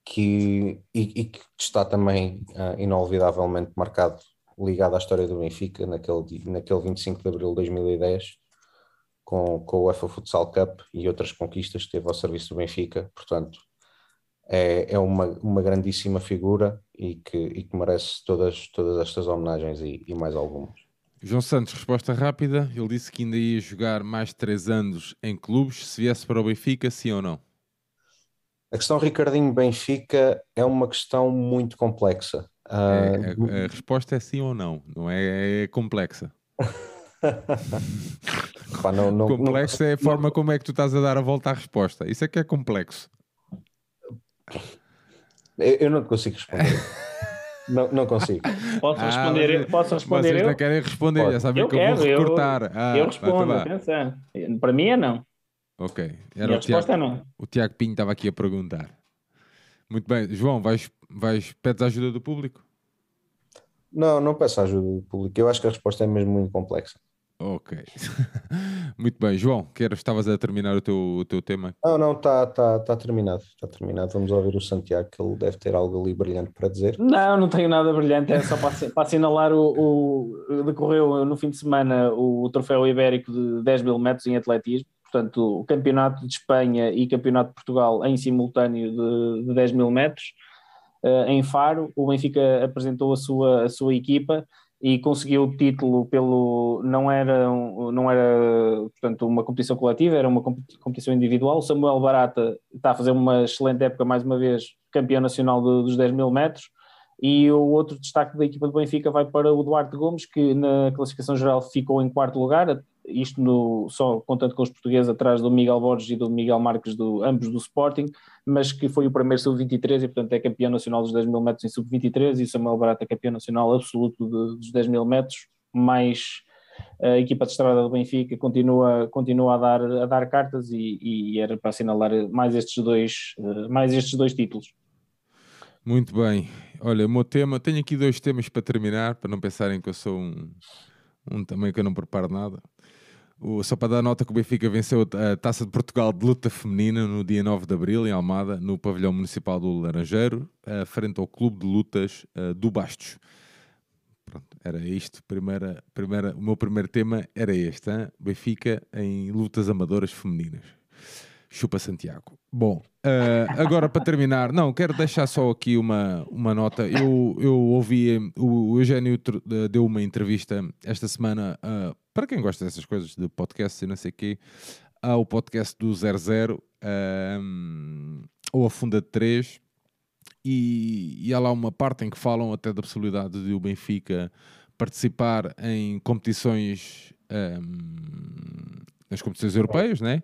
que, e, e, que está também uh, inolvidavelmente marcado ligado à história do Benfica naquele, naquele 25 de abril de 2010 com, com o UEFA Futsal Cup e outras conquistas que teve ao serviço do Benfica, portanto é, é uma, uma grandíssima figura e que, e que merece todas, todas estas homenagens e, e mais algumas. João Santos, resposta rápida. Ele disse que ainda ia jogar mais três anos em clubes. Se viesse para o Benfica, sim ou não? A questão Ricardinho Benfica é uma questão muito complexa. É, a, a, resposta é sim ou não, não é, é complexa. [laughs] Pá, não, não, complexo não, é a forma como é que tu estás a dar a volta à resposta. Isso é que é complexo. Eu, eu não consigo responder. [laughs] não, não consigo. Posso ah, responder, ah, posso responder vocês eu? não querem responder, Pode. já sabem eu que quero, eu vou recortar. Eu, ah, eu respondo, atenção. Para mim é não. Ok. Era a resposta Tiago, é não. O Tiago Pinho estava aqui a perguntar. Muito bem. João, vais, vais, pedes a ajuda do público? Não, não peço a ajuda do público. Eu acho que a resposta é mesmo muito complexa. Ok. [laughs] muito bem. João, queres, estavas a terminar o teu, o teu tema? Não, não, está tá, tá terminado. Está terminado. Vamos ouvir o Santiago, que ele deve ter algo ali brilhante para dizer. Não, não tenho nada brilhante. É só para, para assinalar o, o... Decorreu no fim de semana o, o troféu ibérico de 10 mil metros em atletismo portanto, o Campeonato de Espanha e Campeonato de Portugal em simultâneo de, de 10 mil metros. Uh, em Faro, o Benfica apresentou a sua, a sua equipa e conseguiu o título pelo não era não era portanto uma competição coletiva era uma competição individual o Samuel Barata está a fazer uma excelente época mais uma vez campeão nacional de, dos 10 mil metros e o outro destaque da equipa do Benfica vai para o Duarte Gomes que na classificação geral ficou em quarto lugar isto no, só contando com os portugueses atrás do Miguel Borges e do Miguel Marques, do, ambos do Sporting, mas que foi o primeiro sub-23 e portanto é campeão nacional dos 10 mil metros em sub-23 e Samuel Barata é campeão nacional absoluto de, dos 10 mil metros, mais a equipa de estrada do Benfica continua, continua a, dar, a dar cartas e, e era para assinalar mais estes dois, mais estes dois títulos. Muito bem. Olha, o meu tema, tenho aqui dois temas para terminar, para não pensarem que eu sou um, um também que eu não preparo nada. O, só para dar nota que o Benfica venceu a Taça de Portugal de luta feminina no dia 9 de Abril, em Almada, no pavilhão municipal do Laranjeiro, frente ao Clube de Lutas uh, do Bastos. Pronto, era isto. Primeira, primeira, o meu primeiro tema era este: hein? Benfica em lutas amadoras femininas. Chupa Santiago. Bom, uh, agora para terminar, não, quero deixar só aqui uma, uma nota. Eu, eu ouvi, o Eugênio deu uma entrevista esta semana, uh, para quem gosta dessas coisas, de podcast e não sei o quê, ao podcast do 00, uh, ou a Funda de 3, e, e há lá uma parte em que falam até da possibilidade de o Benfica participar em competições, um, nas competições europeias, né?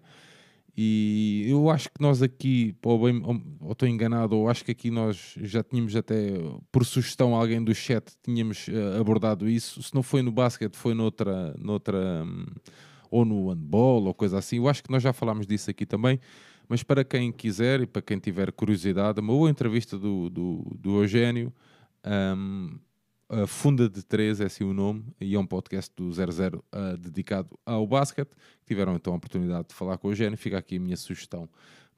E eu acho que nós aqui, ou, bem, ou estou enganado, ou acho que aqui nós já tínhamos até, por sugestão, alguém do chat, tínhamos uh, abordado isso. Se não foi no basquete, foi noutra, noutra um, ou no handball, ou coisa assim. Eu acho que nós já falámos disso aqui também. Mas para quem quiser e para quem tiver curiosidade, uma boa entrevista do, do, do Eugênio. Um, a Funda de 3 é assim o nome, e é um podcast do 00 uh, dedicado ao basquete. Tiveram então a oportunidade de falar com o Eugênio. Fica aqui a minha sugestão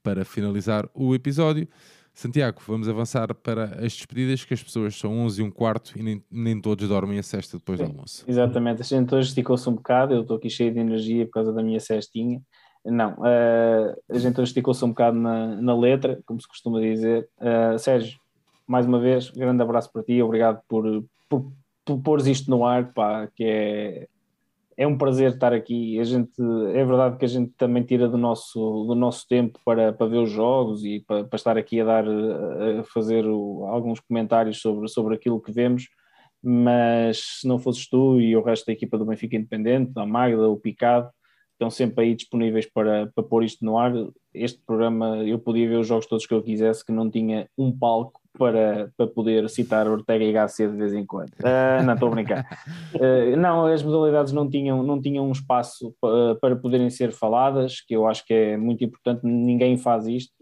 para finalizar o episódio. Santiago, vamos avançar para as despedidas, que as pessoas são 11 e um quarto e nem, nem todos dormem a cesta depois do almoço. Exatamente, a gente hoje esticou-se um bocado, eu estou aqui cheio de energia por causa da minha cestinha. Não, uh, a gente hoje esticou-se um bocado na, na letra, como se costuma dizer. Uh, Sérgio, mais uma vez, grande abraço para ti, obrigado por, por, por pôres isto no ar, pá, que é, é um prazer estar aqui. A gente, é verdade que a gente também tira do nosso, do nosso tempo para, para ver os jogos e para, para estar aqui a dar, a fazer o, alguns comentários sobre, sobre aquilo que vemos, mas se não fosses tu e o resto da equipa do Benfica Independente, a Magda, o Picado, estão sempre aí disponíveis para, para pôr isto no ar. Este programa eu podia ver os jogos todos que eu quisesse, que não tinha um palco para, para poder citar Ortega e Gasset de vez em quando. Uh, não, estou a brincar. Uh, [laughs] não, as modalidades não tinham, não tinham um espaço para, para poderem ser faladas, que eu acho que é muito importante. Ninguém faz isto,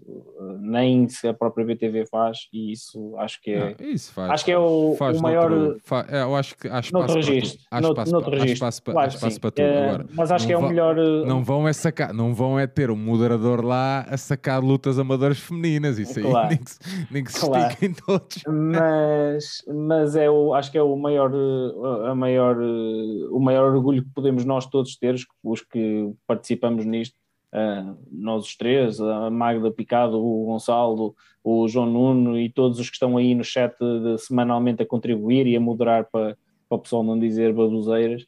nem se a própria BTV faz, e isso acho que é. Não, isso faz, acho que é o, o maior. Noutro, fa, é, eu acho que há espaço para registro, tudo. Há espaço, noutro para, há espaço, para, claro, há espaço para tudo. Agora, mas acho que é o melhor. Não vão é sacar, não vão é ter um moderador lá a sacar lutas amadoras femininas, isso aí claro. [laughs] nem que, nem que se claro. Estiquem todos mas, mas é o, acho que é o maior, a maior, o maior orgulho que podemos nós todos ter, os que participamos nisto, uh, nós os três, a Magda Picado, o Gonçalo, o João Nuno e todos os que estão aí no chat de, semanalmente a contribuir e a moderar para, para o pessoal não dizer baboseiras.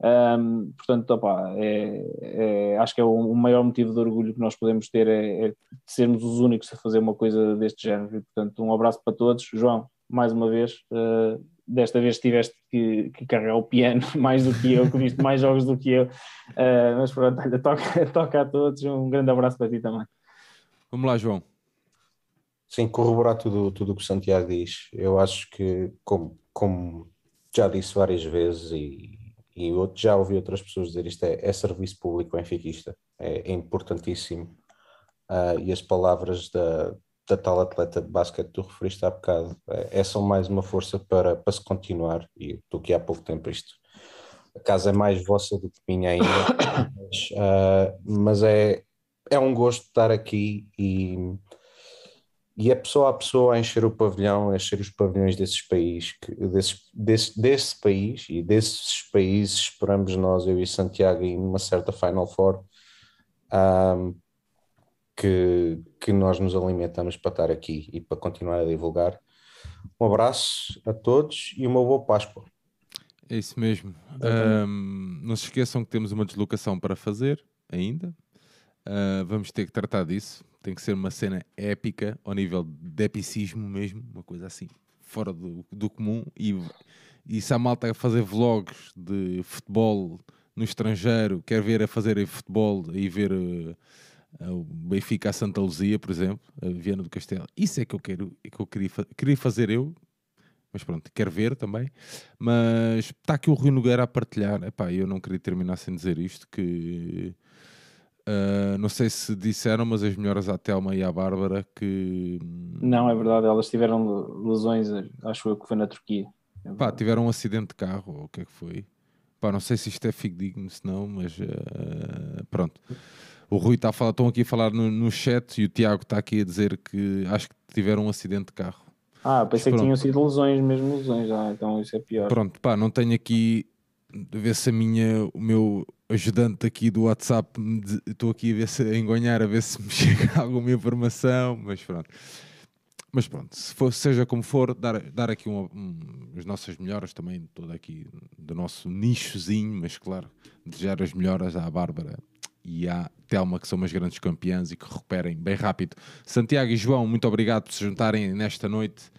Um, portanto, opa, é, é, acho que é o, o, maior motivo de orgulho que nós podemos ter é, é, sermos os únicos a fazer uma coisa deste género. E, portanto, um abraço para todos. João, mais uma vez, uh, desta vez tiveste que, que, carregar o piano [laughs] mais do que eu, que viste mais jogos do que eu. Uh, mas pronto, olha, toca, [laughs] toca a todos. Um grande abraço para ti também. Vamos lá, João. Sim, corroborar tudo, tudo o que o Santiago diz. Eu acho que, como, como já disse várias vezes e e outro, já ouvi outras pessoas dizer isto é, é serviço público benfiquista, é, é importantíssimo. Uh, e as palavras da, da tal atleta de basquete que tu referiste há bocado, é, é só mais uma força para, para se continuar. E do que há pouco tempo isto, a casa é mais vossa do que minha ainda, [coughs] mas, uh, mas é, é um gosto estar aqui e e é pessoa a pessoa a encher o pavilhão, a encher os pavilhões desses países, desses, desse, desse país e desses países esperamos nós, eu e Santiago, em uma certa Final Four, um, que, que nós nos alimentamos para estar aqui e para continuar a divulgar. Um abraço a todos e uma boa Páscoa. É isso mesmo. Um, não se esqueçam que temos uma deslocação para fazer ainda. Uh, vamos ter que tratar disso tem que ser uma cena épica, ao nível de epicismo mesmo, uma coisa assim, fora do, do comum. E, e se a malta a fazer vlogs de futebol no estrangeiro, quer ver a fazerem futebol e ver uh, o Benfica a Santa Luzia, por exemplo, a Viana do Castelo, isso é que eu quero, é que eu queria, queria fazer eu, mas pronto, quero ver também. Mas está aqui o Rui Nogueira a partilhar. Epá, eu não queria terminar sem dizer isto: que Uh, não sei se disseram, mas as melhoras à Telma e à Bárbara que. Não, é verdade, elas tiveram lesões, acho eu que foi na Turquia. É Pá, tiveram um acidente de carro, ou o que é que foi? Pá, não sei se isto é fidedigno, se não, mas uh, pronto. O Rui está a falar, estão aqui a falar no, no chat e o Tiago está aqui a dizer que acho que tiveram um acidente de carro. Ah, pensei que tinham sido lesões, mesmo lesões, ah, então isso é pior. Pronto, pá, não tenho aqui ver se a minha, o meu ajudante aqui do WhatsApp, estou aqui a ver se a engonhar, a ver se me [laughs] chega alguma informação, mas pronto. Mas pronto, se for, seja como for, dar, dar aqui um, um, as nossas melhoras também, todo aqui do nosso nichozinho, mas claro, desejar as melhoras à Bárbara e à Telma, que são umas grandes campeãs e que recuperem bem rápido. Santiago e João, muito obrigado por se juntarem nesta noite.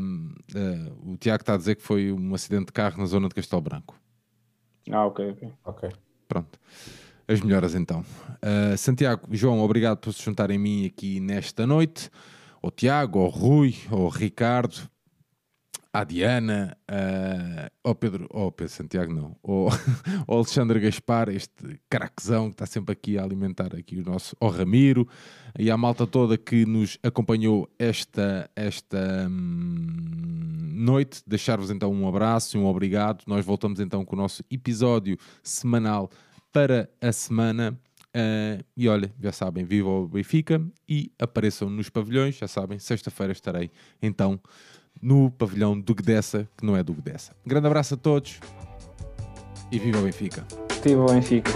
Um, uh, o Tiago está a dizer que foi um acidente de carro na zona de Castelo Branco. Ah, ok, ok. Ok. Pronto. As melhoras então. Uh, Santiago, João, obrigado por se juntarem a mim aqui nesta noite ao Tiago, ao Rui, ao Ricardo, à Diana, uh, ao Pedro, ao Pedro Santiago não, ao, [laughs] ao Alexandre Gaspar, este craquezão que está sempre aqui a alimentar aqui o nosso, ao Ramiro e à malta toda que nos acompanhou esta, esta hum, noite. Deixar-vos então um abraço e um obrigado. Nós voltamos então com o nosso episódio semanal para a semana. Uh, e olha, já sabem, viva o Benfica e apareçam nos pavilhões, já sabem, sexta-feira estarei então no pavilhão do Gdessa, que não é do Gdessa. Grande abraço a todos e viva o Benfica. Viva o Benfica.